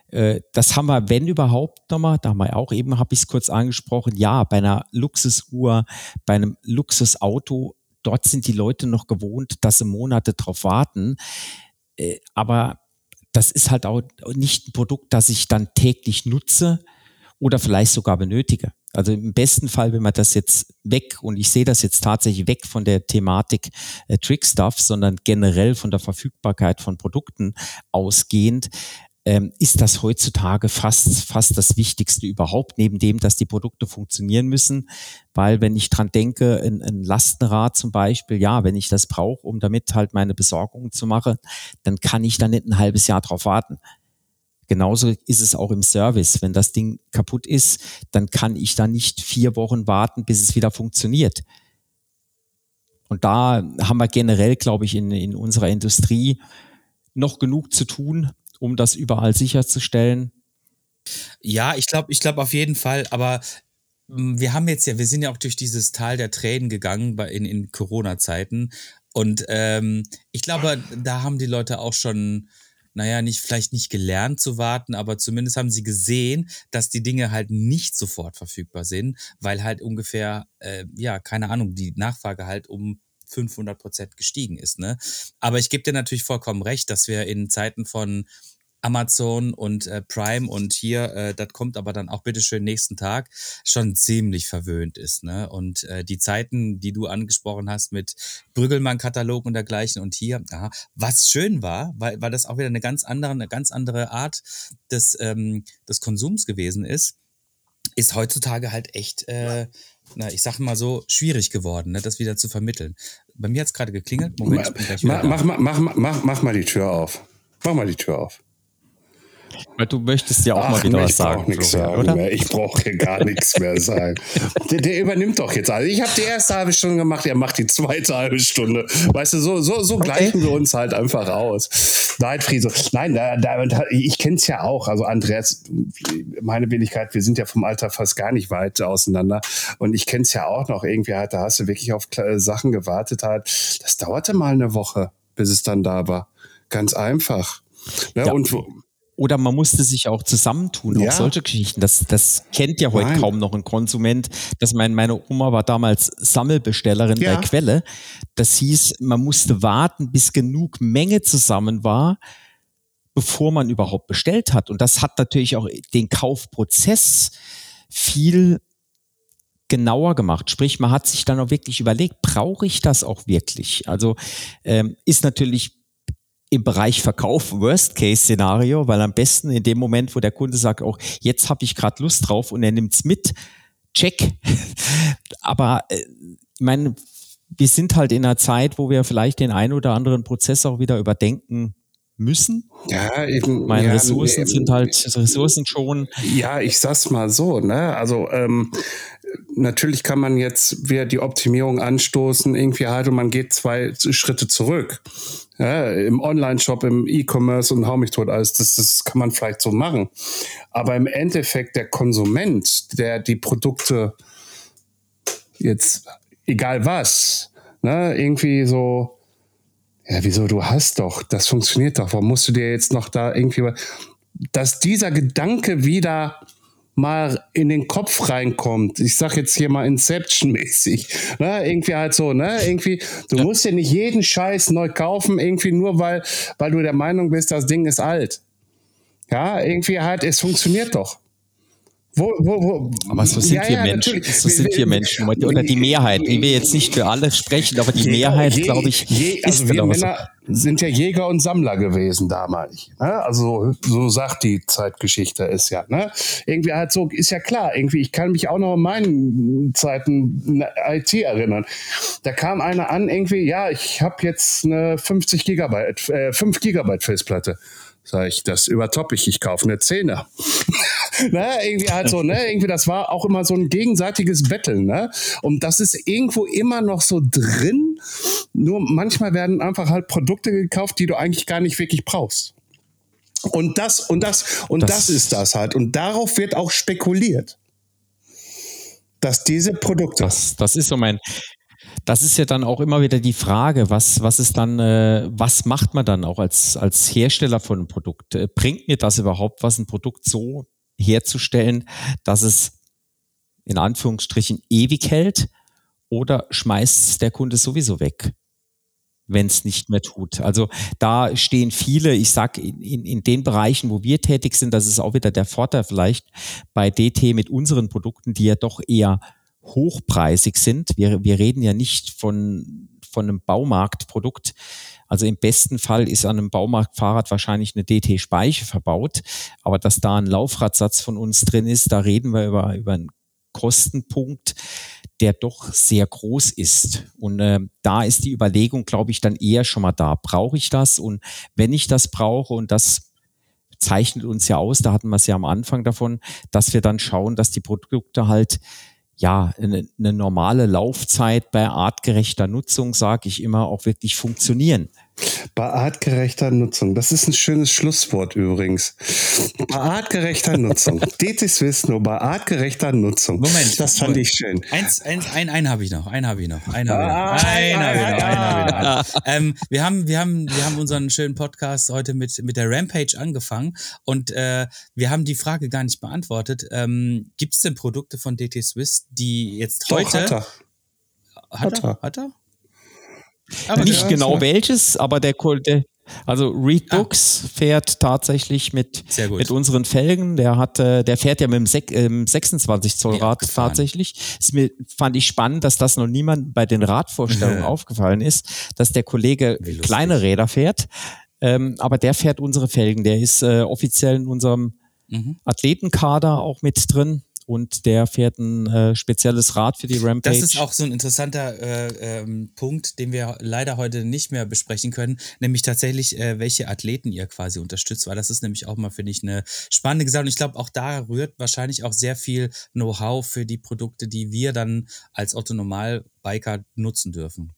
Äh, Das haben wir, wenn überhaupt, nochmal, da haben wir auch eben, habe ich es kurz angesprochen, ja, bei einer Luxusuhr, bei einem Luxusauto, dort sind die Leute noch gewohnt, dass sie Monate drauf warten. Äh, Aber das ist halt auch nicht ein Produkt, das ich dann täglich nutze oder vielleicht sogar benötige. Also im besten Fall, wenn man das jetzt weg, und ich sehe das jetzt tatsächlich weg von der Thematik äh, Trick Stuff, sondern generell von der Verfügbarkeit von Produkten ausgehend, ähm, ist das heutzutage fast, fast das Wichtigste überhaupt, neben dem, dass die Produkte funktionieren müssen. Weil wenn ich dran denke, ein, ein Lastenrad zum Beispiel, ja, wenn ich das brauche, um damit halt meine Besorgung zu machen, dann kann ich da nicht ein halbes Jahr drauf warten. Genauso ist es auch im Service. Wenn das Ding kaputt ist, dann kann ich da nicht vier Wochen warten, bis es wieder funktioniert. Und da haben wir generell, glaube ich, in, in unserer Industrie noch genug zu tun, um das überall sicherzustellen. Ja, ich glaube, ich glaube auf jeden Fall, aber mh, wir haben jetzt ja, wir sind ja auch durch dieses Tal der Tränen gegangen bei, in, in Corona-Zeiten. Und ähm, ich glaube, da haben die Leute auch schon naja, nicht, vielleicht nicht gelernt zu warten, aber zumindest haben sie gesehen, dass die Dinge halt nicht sofort verfügbar sind, weil halt ungefähr, äh, ja, keine Ahnung, die Nachfrage halt um 500 Prozent gestiegen ist. Ne? Aber ich gebe dir natürlich vollkommen recht, dass wir in Zeiten von Amazon und äh, Prime und hier, äh, das kommt aber dann auch bitteschön nächsten Tag, schon ziemlich verwöhnt ist. Ne? Und äh, die Zeiten, die du angesprochen hast mit Brüggelmann-Katalog und dergleichen und hier, aha, was schön war, weil, weil das auch wieder eine ganz andere, eine ganz andere Art des, ähm, des Konsums gewesen ist, ist heutzutage halt echt, äh, na, ich sag mal so, schwierig geworden, ne, das wieder zu vermitteln. Bei mir hat's gerade geklingelt. Moment, ich bin gleich wieder mach, mach, mach, mach, mach, mach mal die Tür auf. Mach mal die Tür auf. Weil du möchtest ja auch Ach, mal wieder ich was sagen. brauch nichts Florian, sagen oder? mehr. Ich brauche hier gar nichts mehr sagen. Der, der übernimmt doch jetzt alles. Ich habe die erste halbe Stunde gemacht, er macht die zweite halbe Stunde. Weißt du, so, so, so gleichen wir uns halt einfach aus. Nein, Friso. Nein, da, da, ich kenne es ja auch. Also Andreas, meine Wenigkeit, wir sind ja vom Alter fast gar nicht weit auseinander. Und ich kenne es ja auch noch irgendwie halt, da hast du wirklich auf kle- Sachen gewartet halt. Das dauerte mal eine Woche, bis es dann da war. Ganz einfach. Ne? Ja. Und wo- Oder man musste sich auch zusammentun, Ja. auch solche Geschichten. Das, das kennt ja heute Nein. kaum noch ein Konsument. Das mein, meine Oma war damals Sammelbestellerin Ja. bei Quelle. Das hieß, man musste warten, bis genug Menge zusammen war, bevor man überhaupt bestellt hat. Und das hat natürlich auch den Kaufprozess viel genauer gemacht. Sprich, man hat sich dann auch wirklich überlegt, brauche ich das auch wirklich? Also ähm, ist natürlich im Bereich Verkauf Worst-Case-Szenario, weil am besten in dem Moment, wo der Kunde sagt, auch jetzt habe ich gerade Lust drauf und er nimmt's mit, check. Aber äh, ich meine, wir sind halt in einer Zeit, wo wir vielleicht den einen oder anderen Prozess auch wieder überdenken müssen. ja, eben, Meine ja, Ressourcen ähm, sind halt Ressourcen schon. Ja, ich sag's mal so, ne? Also ähm, natürlich kann man jetzt wieder die Optimierung anstoßen, irgendwie halt und man geht zwei Schritte zurück. Ja, Im Online-Shop, im E-Commerce und hau mich tot alles, das, das kann man vielleicht so machen. Aber im Endeffekt der Konsument, der die Produkte jetzt, egal was, ne, irgendwie so, ja, wieso, du hast doch, das funktioniert doch, warum musst du dir jetzt noch da irgendwie, dass dieser Gedanke wieder mal in den Kopf reinkommt. Ich sag jetzt hier mal Inception-mäßig. Ne? Irgendwie halt so, ne? Irgendwie, du musst ja nicht jeden Scheiß neu kaufen, irgendwie nur weil, weil du der Meinung bist, das Ding ist alt. Ja, irgendwie halt, es funktioniert doch. Wo, wo, wo? Aber so sind Ja, wir ja, Menschen. natürlich. So sind wir Menschen. Oder die Mehrheit. Ich will jetzt nicht für alle sprechen, aber die Mehrheit, Je- glaube ich, je, also ist wir auch so. Männer sind ja Jäger und Sammler gewesen damals. Ne? Also so sagt die Zeitgeschichte es ja. Ne? Irgendwie halt so, ist ja klar, irgendwie, ich kann mich auch noch an meinen Zeiten in der IT erinnern. Da kam einer an, irgendwie, ja, ich habe jetzt eine 50 Gigabyte, äh, 5 Gigabyte Festplatte. Sag ich, das übertopp ich, ich kaufe eine Zehner. ne, irgendwie halt so, ne, irgendwie, das war auch immer so ein gegenseitiges Betteln, ne? Und das ist irgendwo immer noch so drin. Nur manchmal werden einfach halt Produkte gekauft, die du eigentlich gar nicht wirklich brauchst. Und das, und das, und das, Das- ist das halt. Und darauf wird auch spekuliert. Dass diese Produkte. Das, das ist so mein. Das ist ja dann auch immer wieder die Frage, was, was ist dann, äh, was macht man dann auch als, als Hersteller von einem Produkt? Äh, bringt mir das überhaupt was, ein Produkt so herzustellen, dass es in Anführungsstrichen ewig hält oder schmeißt der Kunde sowieso weg? wenn es nicht mehr tut. Also da stehen viele, ich sag in, in, in den Bereichen, wo wir tätig sind, das ist auch wieder der Vorteil vielleicht bei DT mit unseren Produkten, die ja doch eher hochpreisig sind. Wir, wir reden ja nicht von, von einem Baumarktprodukt. Also im besten Fall ist an einem Baumarktfahrrad wahrscheinlich eine DT-Speiche verbaut. Aber dass da ein Laufradsatz von uns drin ist, da reden wir über, über einen Kostenpunkt, der doch sehr groß ist. Und äh, da ist die Überlegung, glaube ich, dann eher schon mal da. Brauche ich das? Und wenn ich das brauche, und das zeichnet uns ja aus, da hatten wir es ja am Anfang davon, dass wir dann schauen, dass die Produkte halt ja eine, eine normale Laufzeit bei artgerechter Nutzung, sage ich immer, auch wirklich funktionieren. Bei artgerechter Nutzung. Das ist ein schönes Schlusswort übrigens. Bei artgerechter Nutzung. DT Swiss nur bei artgerechter Nutzung. Moment. Das fand ich schön. Eins, eins, ein, einen habe ich noch, einen habe ich noch, einen habe ich noch, einen habe ich noch, einen habe ich noch. Ähm, wir haben, wir haben, wir haben unseren schönen Podcast heute mit mit der Rampage angefangen und äh, wir haben die Frage gar nicht beantwortet. Ähm, Gibt es denn Produkte von DT Swiss, die jetzt Doch, heute hat er. Hat er? Hat er? Aber nicht genau welches, aber der, der also Reed Books fährt tatsächlich mit, mit unseren Felgen. Der hat, äh, der fährt ja mit dem Sek ähm, 26 Zoll Wie Rad tatsächlich. Ist mir, fand ich spannend, dass das noch niemand bei den Radvorstellungen aufgefallen ist, dass der Kollege kleine Räder fährt. Ähm, aber der fährt unsere Felgen. Der ist äh, offiziell in unserem Mhm. Athletenkader auch mit drin. Und der fährt ein äh, spezielles Rad für die Rampage. Das ist auch so ein interessanter äh, ähm, Punkt, den wir leider heute nicht mehr besprechen können, nämlich tatsächlich, äh, welche Athleten ihr quasi unterstützt, weil das ist nämlich auch mal, finde ich, eine spannende Sache. Und ich glaube, auch da rührt wahrscheinlich auch sehr viel Know-how für die Produkte, die wir dann als Otto-Normal-Biker nutzen dürfen.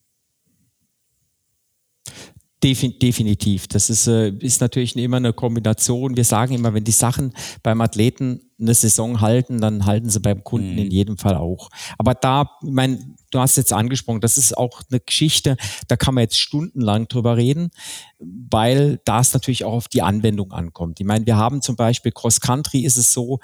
Defin definitiv. Das ist, äh, ist natürlich immer eine Kombination. Wir sagen immer, wenn die Sachen beim Athleten eine Saison halten, dann halten sie beim Kunden Mhm. in jedem Fall auch. Aber da, ich mein, du hast jetzt angesprochen, das ist auch eine Geschichte, da kann man jetzt stundenlang drüber reden, weil da es natürlich auch auf die Anwendung ankommt. Ich meine, wir haben zum Beispiel Cross Country ist es so,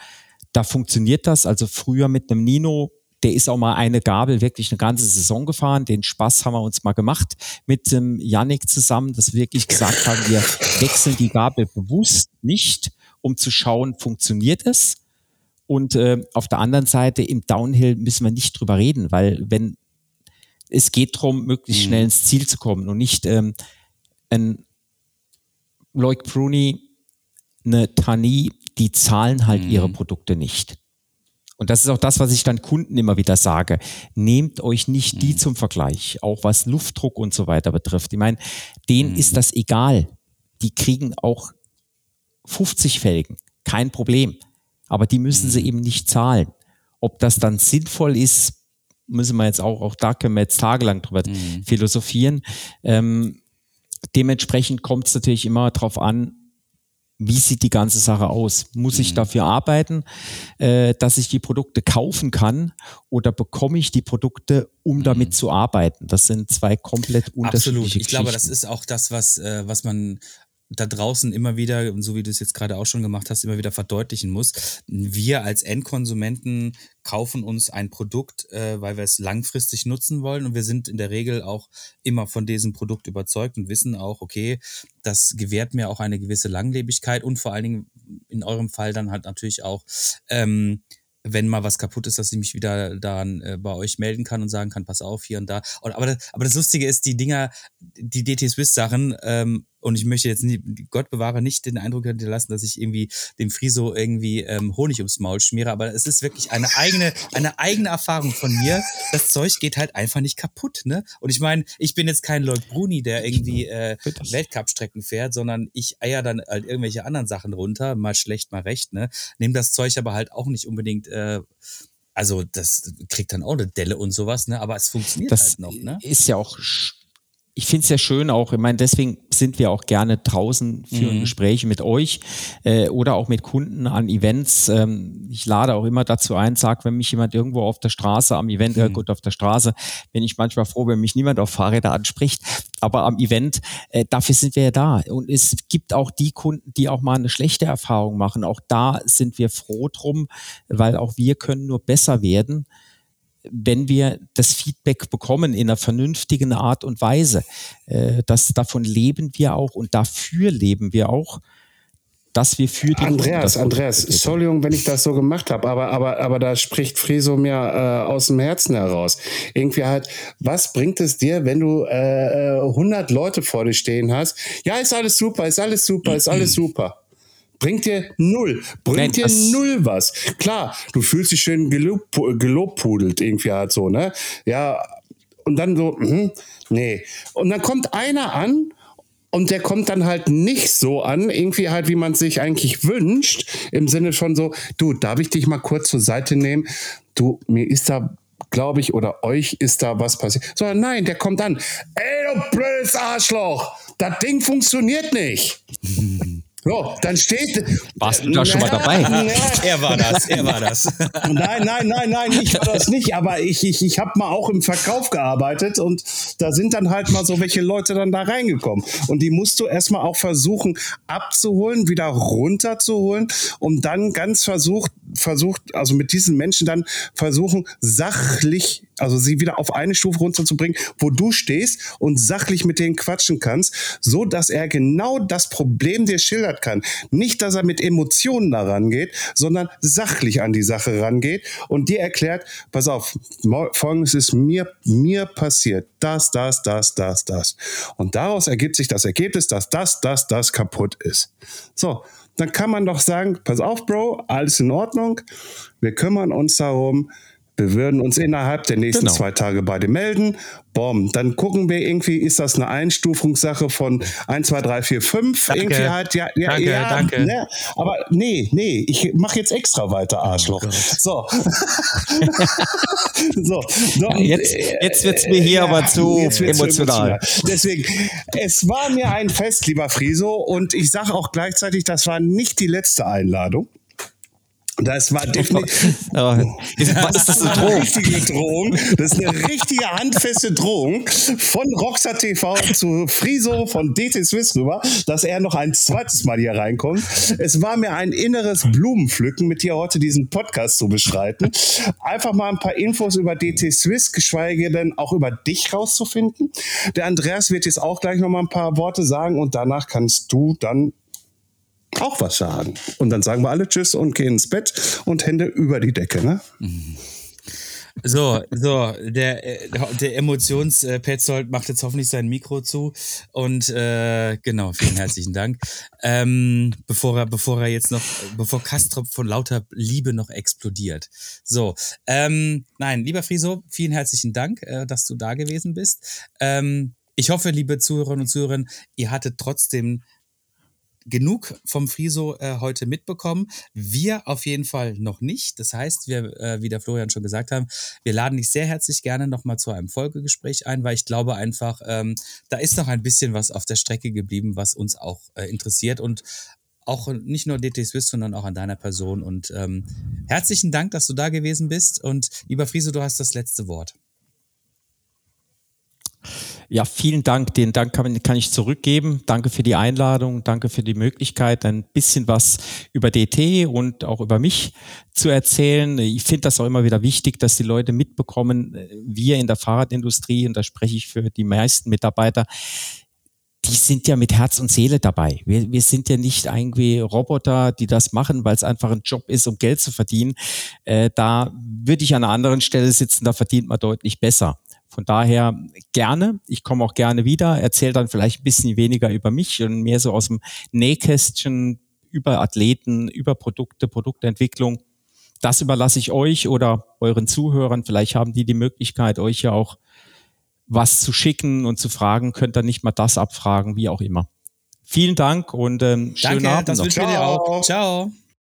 da funktioniert das. Also früher mit einem Nino der ist auch mal eine Gabel wirklich eine ganze Saison gefahren. Den Spaß haben wir uns mal gemacht mit dem Yannick zusammen, dass wir wirklich gesagt haben, wir wechseln die Gabel bewusst nicht, um zu schauen, funktioniert es. Und äh, auf der anderen Seite im Downhill müssen wir nicht drüber reden, weil wenn es geht darum, möglichst schnell ins Ziel zu kommen und nicht ähm, ein Loic Bruni, eine Tani, die zahlen halt ihre Produkte nicht. Und das ist auch das, was ich dann Kunden immer wieder sage. Nehmt euch nicht die zum Vergleich, auch was Luftdruck und so weiter betrifft. Ich meine, denen ist das egal. Die kriegen auch 50 Felgen, kein Problem. Aber die müssen sie eben nicht zahlen. Ob das dann sinnvoll ist, müssen wir jetzt auch, auch da können wir jetzt tagelang drüber philosophieren. Ähm, dementsprechend kommt es natürlich immer darauf an, wie sieht die ganze Sache aus? Muss ich dafür arbeiten, äh, dass ich die Produkte kaufen kann oder bekomme ich die Produkte, um damit zu arbeiten? Das sind zwei komplett unterschiedliche Absolut. Ich glaube, das ist auch das, was, äh, was man da draußen immer wieder, so wie du es jetzt gerade auch schon gemacht hast, immer wieder verdeutlichen muss. Wir als Endkonsumenten kaufen uns ein Produkt, äh, weil wir es langfristig nutzen wollen und wir sind in der Regel auch immer von diesem Produkt überzeugt und wissen auch, okay, das gewährt mir auch eine gewisse Langlebigkeit und vor allen Dingen in eurem Fall dann halt natürlich auch, ähm, wenn mal was kaputt ist, dass ich mich wieder dann äh, bei euch melden kann und sagen kann, pass auf, hier und da. Und, aber, das, aber das Lustige ist, die Dinger, die DT Swiss Sachen, ähm, und ich möchte jetzt nie, Gott bewahre nicht den Eindruck hinterlassen, dass ich irgendwie dem Friso irgendwie ähm, Honig ums Maul schmiere, aber es ist wirklich eine eigene, eine eigene Erfahrung von mir. Das Zeug geht halt einfach nicht kaputt, ne? Und ich meine, ich bin jetzt kein Lloyd Bruni, der irgendwie äh, Weltcup-Strecken fährt, sondern ich eier dann halt irgendwelche anderen Sachen runter, mal schlecht, mal recht, ne? Nehm das Zeug aber halt auch nicht unbedingt, äh, also das kriegt dann auch eine Delle und sowas, ne? Aber es funktioniert das halt noch, ne? ist ja auch, ich finde es ja schön auch, ich meine, deswegen sind wir auch gerne draußen, führen Mhm. Gespräche mit euch äh, oder auch mit Kunden an Events. Ähm, ich lade auch immer dazu ein, sag, wenn mich jemand irgendwo auf der Straße am Event, Mhm. äh, gut, auf der Straße, bin ich manchmal froh, wenn mich niemand auf Fahrräder anspricht, aber am Event, äh, dafür sind wir ja da. Und es gibt auch die Kunden, die auch mal eine schlechte Erfahrung machen. Auch da sind wir froh drum, weil auch wir können nur besser werden wenn wir das Feedback bekommen in einer vernünftigen Art und Weise. Äh, das, davon leben wir auch und dafür leben wir auch, dass wir für die Andreas, Andreas. Entschuldigung, wenn ich das so gemacht habe, aber, aber, aber da spricht Friso mir äh, aus dem Herzen heraus. Irgendwie halt, was bringt es dir, wenn du äh, äh, 100 Leute vor dir stehen hast? Ja, ist alles super, ist alles super, ist alles super. Bringt dir null, bringt Nein, dir null was. Klar, du fühlst dich schön gelob, gelobpudelt irgendwie halt so, ne? Ja, und dann so, mhm, nee. Und dann kommt einer an und der kommt dann halt nicht so an, irgendwie halt, wie man es sich eigentlich wünscht, im Sinne von so, du, darf ich dich mal kurz zur Seite nehmen? Du, mir ist da, glaube ich, oder euch ist da was passiert. Sondern nein, der kommt an, ey, du blödes Arschloch, das Ding funktioniert nicht. So, dann steht. Warst du da schon mal dabei? Er war das, er war das. Nein, nein, nein, nein, ich war das nicht. Aber ich, ich, ich habe mal auch im Verkauf gearbeitet und da sind dann halt mal so welche Leute dann da reingekommen. Und die musst du erstmal auch versuchen abzuholen, wieder runterzuholen, um dann ganz versucht, versucht, also mit diesen Menschen dann versuchen, sachlich, also sie wieder auf eine Stufe runterzubringen, wo du stehst und sachlich mit denen quatschen kannst, so dass er genau das Problem dir schildert kann. Nicht, dass er mit Emotionen da rangeht, sondern sachlich an die Sache rangeht und dir erklärt, pass auf, folgendes ist mir, mir passiert. Das, das, das, das, das. Und daraus ergibt sich das Ergebnis, dass das, das, das kaputt ist. So dann kann man doch sagen, pass auf, Bro, alles in Ordnung. Wir kümmern uns darum. Wir würden uns innerhalb der nächsten genau. zwei Tage bei dir melden. Bom, dann gucken wir irgendwie, ist das eine Einstufungssache von 1, 2, 3, 4, 5? Danke. Irgendwie halt, ja, ja, danke, ja, danke. Ne? Aber nee, nee, ich mache jetzt extra weiter, Arschloch. Oh so. so. so. Ja, jetzt jetzt wird es mir hier ja, aber zu emotional. emotional. Deswegen, es war mir ein Fest, lieber Friso, und ich sage auch gleichzeitig, das war nicht die letzte Einladung. Das war definitiv. Was ist das eine Drohung? richtige Drohung. Das ist eine richtige handfeste Drohung von Rockstar TV zu Friso von DT Swiss rüber, dass er noch ein zweites Mal hier reinkommt. Es war mir ein inneres Blumenpflücken, mit dir heute diesen Podcast zu bestreiten. Einfach mal ein paar Infos über DT Swiss, geschweige denn auch über dich rauszufinden. Der Andreas wird jetzt auch gleich noch mal ein paar Worte sagen und danach kannst du dann auch was sagen. Und dann sagen wir alle Tschüss und gehen ins Bett und Hände über die Decke, ne? So, so, der, der Emotions-Petzold macht jetzt hoffentlich sein Mikro zu. Und äh, genau, vielen herzlichen Dank. Ähm, bevor er, bevor er jetzt noch, bevor Kastrop von lauter Liebe noch explodiert. So, ähm, nein, lieber Friso, vielen herzlichen Dank, äh, dass du da gewesen bist. Ähm, ich hoffe, liebe Zuhörerinnen und Zuhörer, ihr hattet trotzdem genug vom Friso äh, heute mitbekommen. Wir auf jeden Fall noch nicht. Das heißt, wir, äh, wie der Florian schon gesagt haben, wir laden dich sehr herzlich gerne nochmal zu einem Folgegespräch ein, weil ich glaube einfach, ähm, da ist noch ein bisschen was auf der Strecke geblieben, was uns auch äh, interessiert und auch nicht nur DT Swiss, sondern auch an deiner Person. Und ähm, herzlichen Dank, dass du da gewesen bist. Und lieber Friso, du hast das letzte Wort. Ja, vielen Dank. Den Dank kann, kann, ich zurückgeben. Danke für die Einladung. Danke für die Möglichkeit, ein bisschen was über DT und auch über mich zu erzählen. Ich finde das auch immer wieder wichtig, dass die Leute mitbekommen, wir in der Fahrradindustrie, und da spreche ich für die meisten Mitarbeiter, die sind ja mit Herz und Seele dabei. Wir, wir sind ja nicht irgendwie Roboter, die das machen, weil es einfach ein Job ist, um Geld zu verdienen. Äh, da würde ich an einer anderen Stelle sitzen, da verdient man deutlich besser. Von daher gerne. Ich komme auch gerne wieder, erzähle dann vielleicht ein bisschen weniger über mich und mehr so aus dem Nähkästchen über Athleten, über Produkte, Produktentwicklung. Das überlasse ich euch oder euren Zuhörern. Vielleicht haben die die Möglichkeit, euch ja auch was zu schicken und zu fragen. Könnt ihr nicht mal das abfragen, wie auch immer. Vielen Dank und ähm, schönen Danke, Abend das noch. wünschen wir dir auch. Ciao.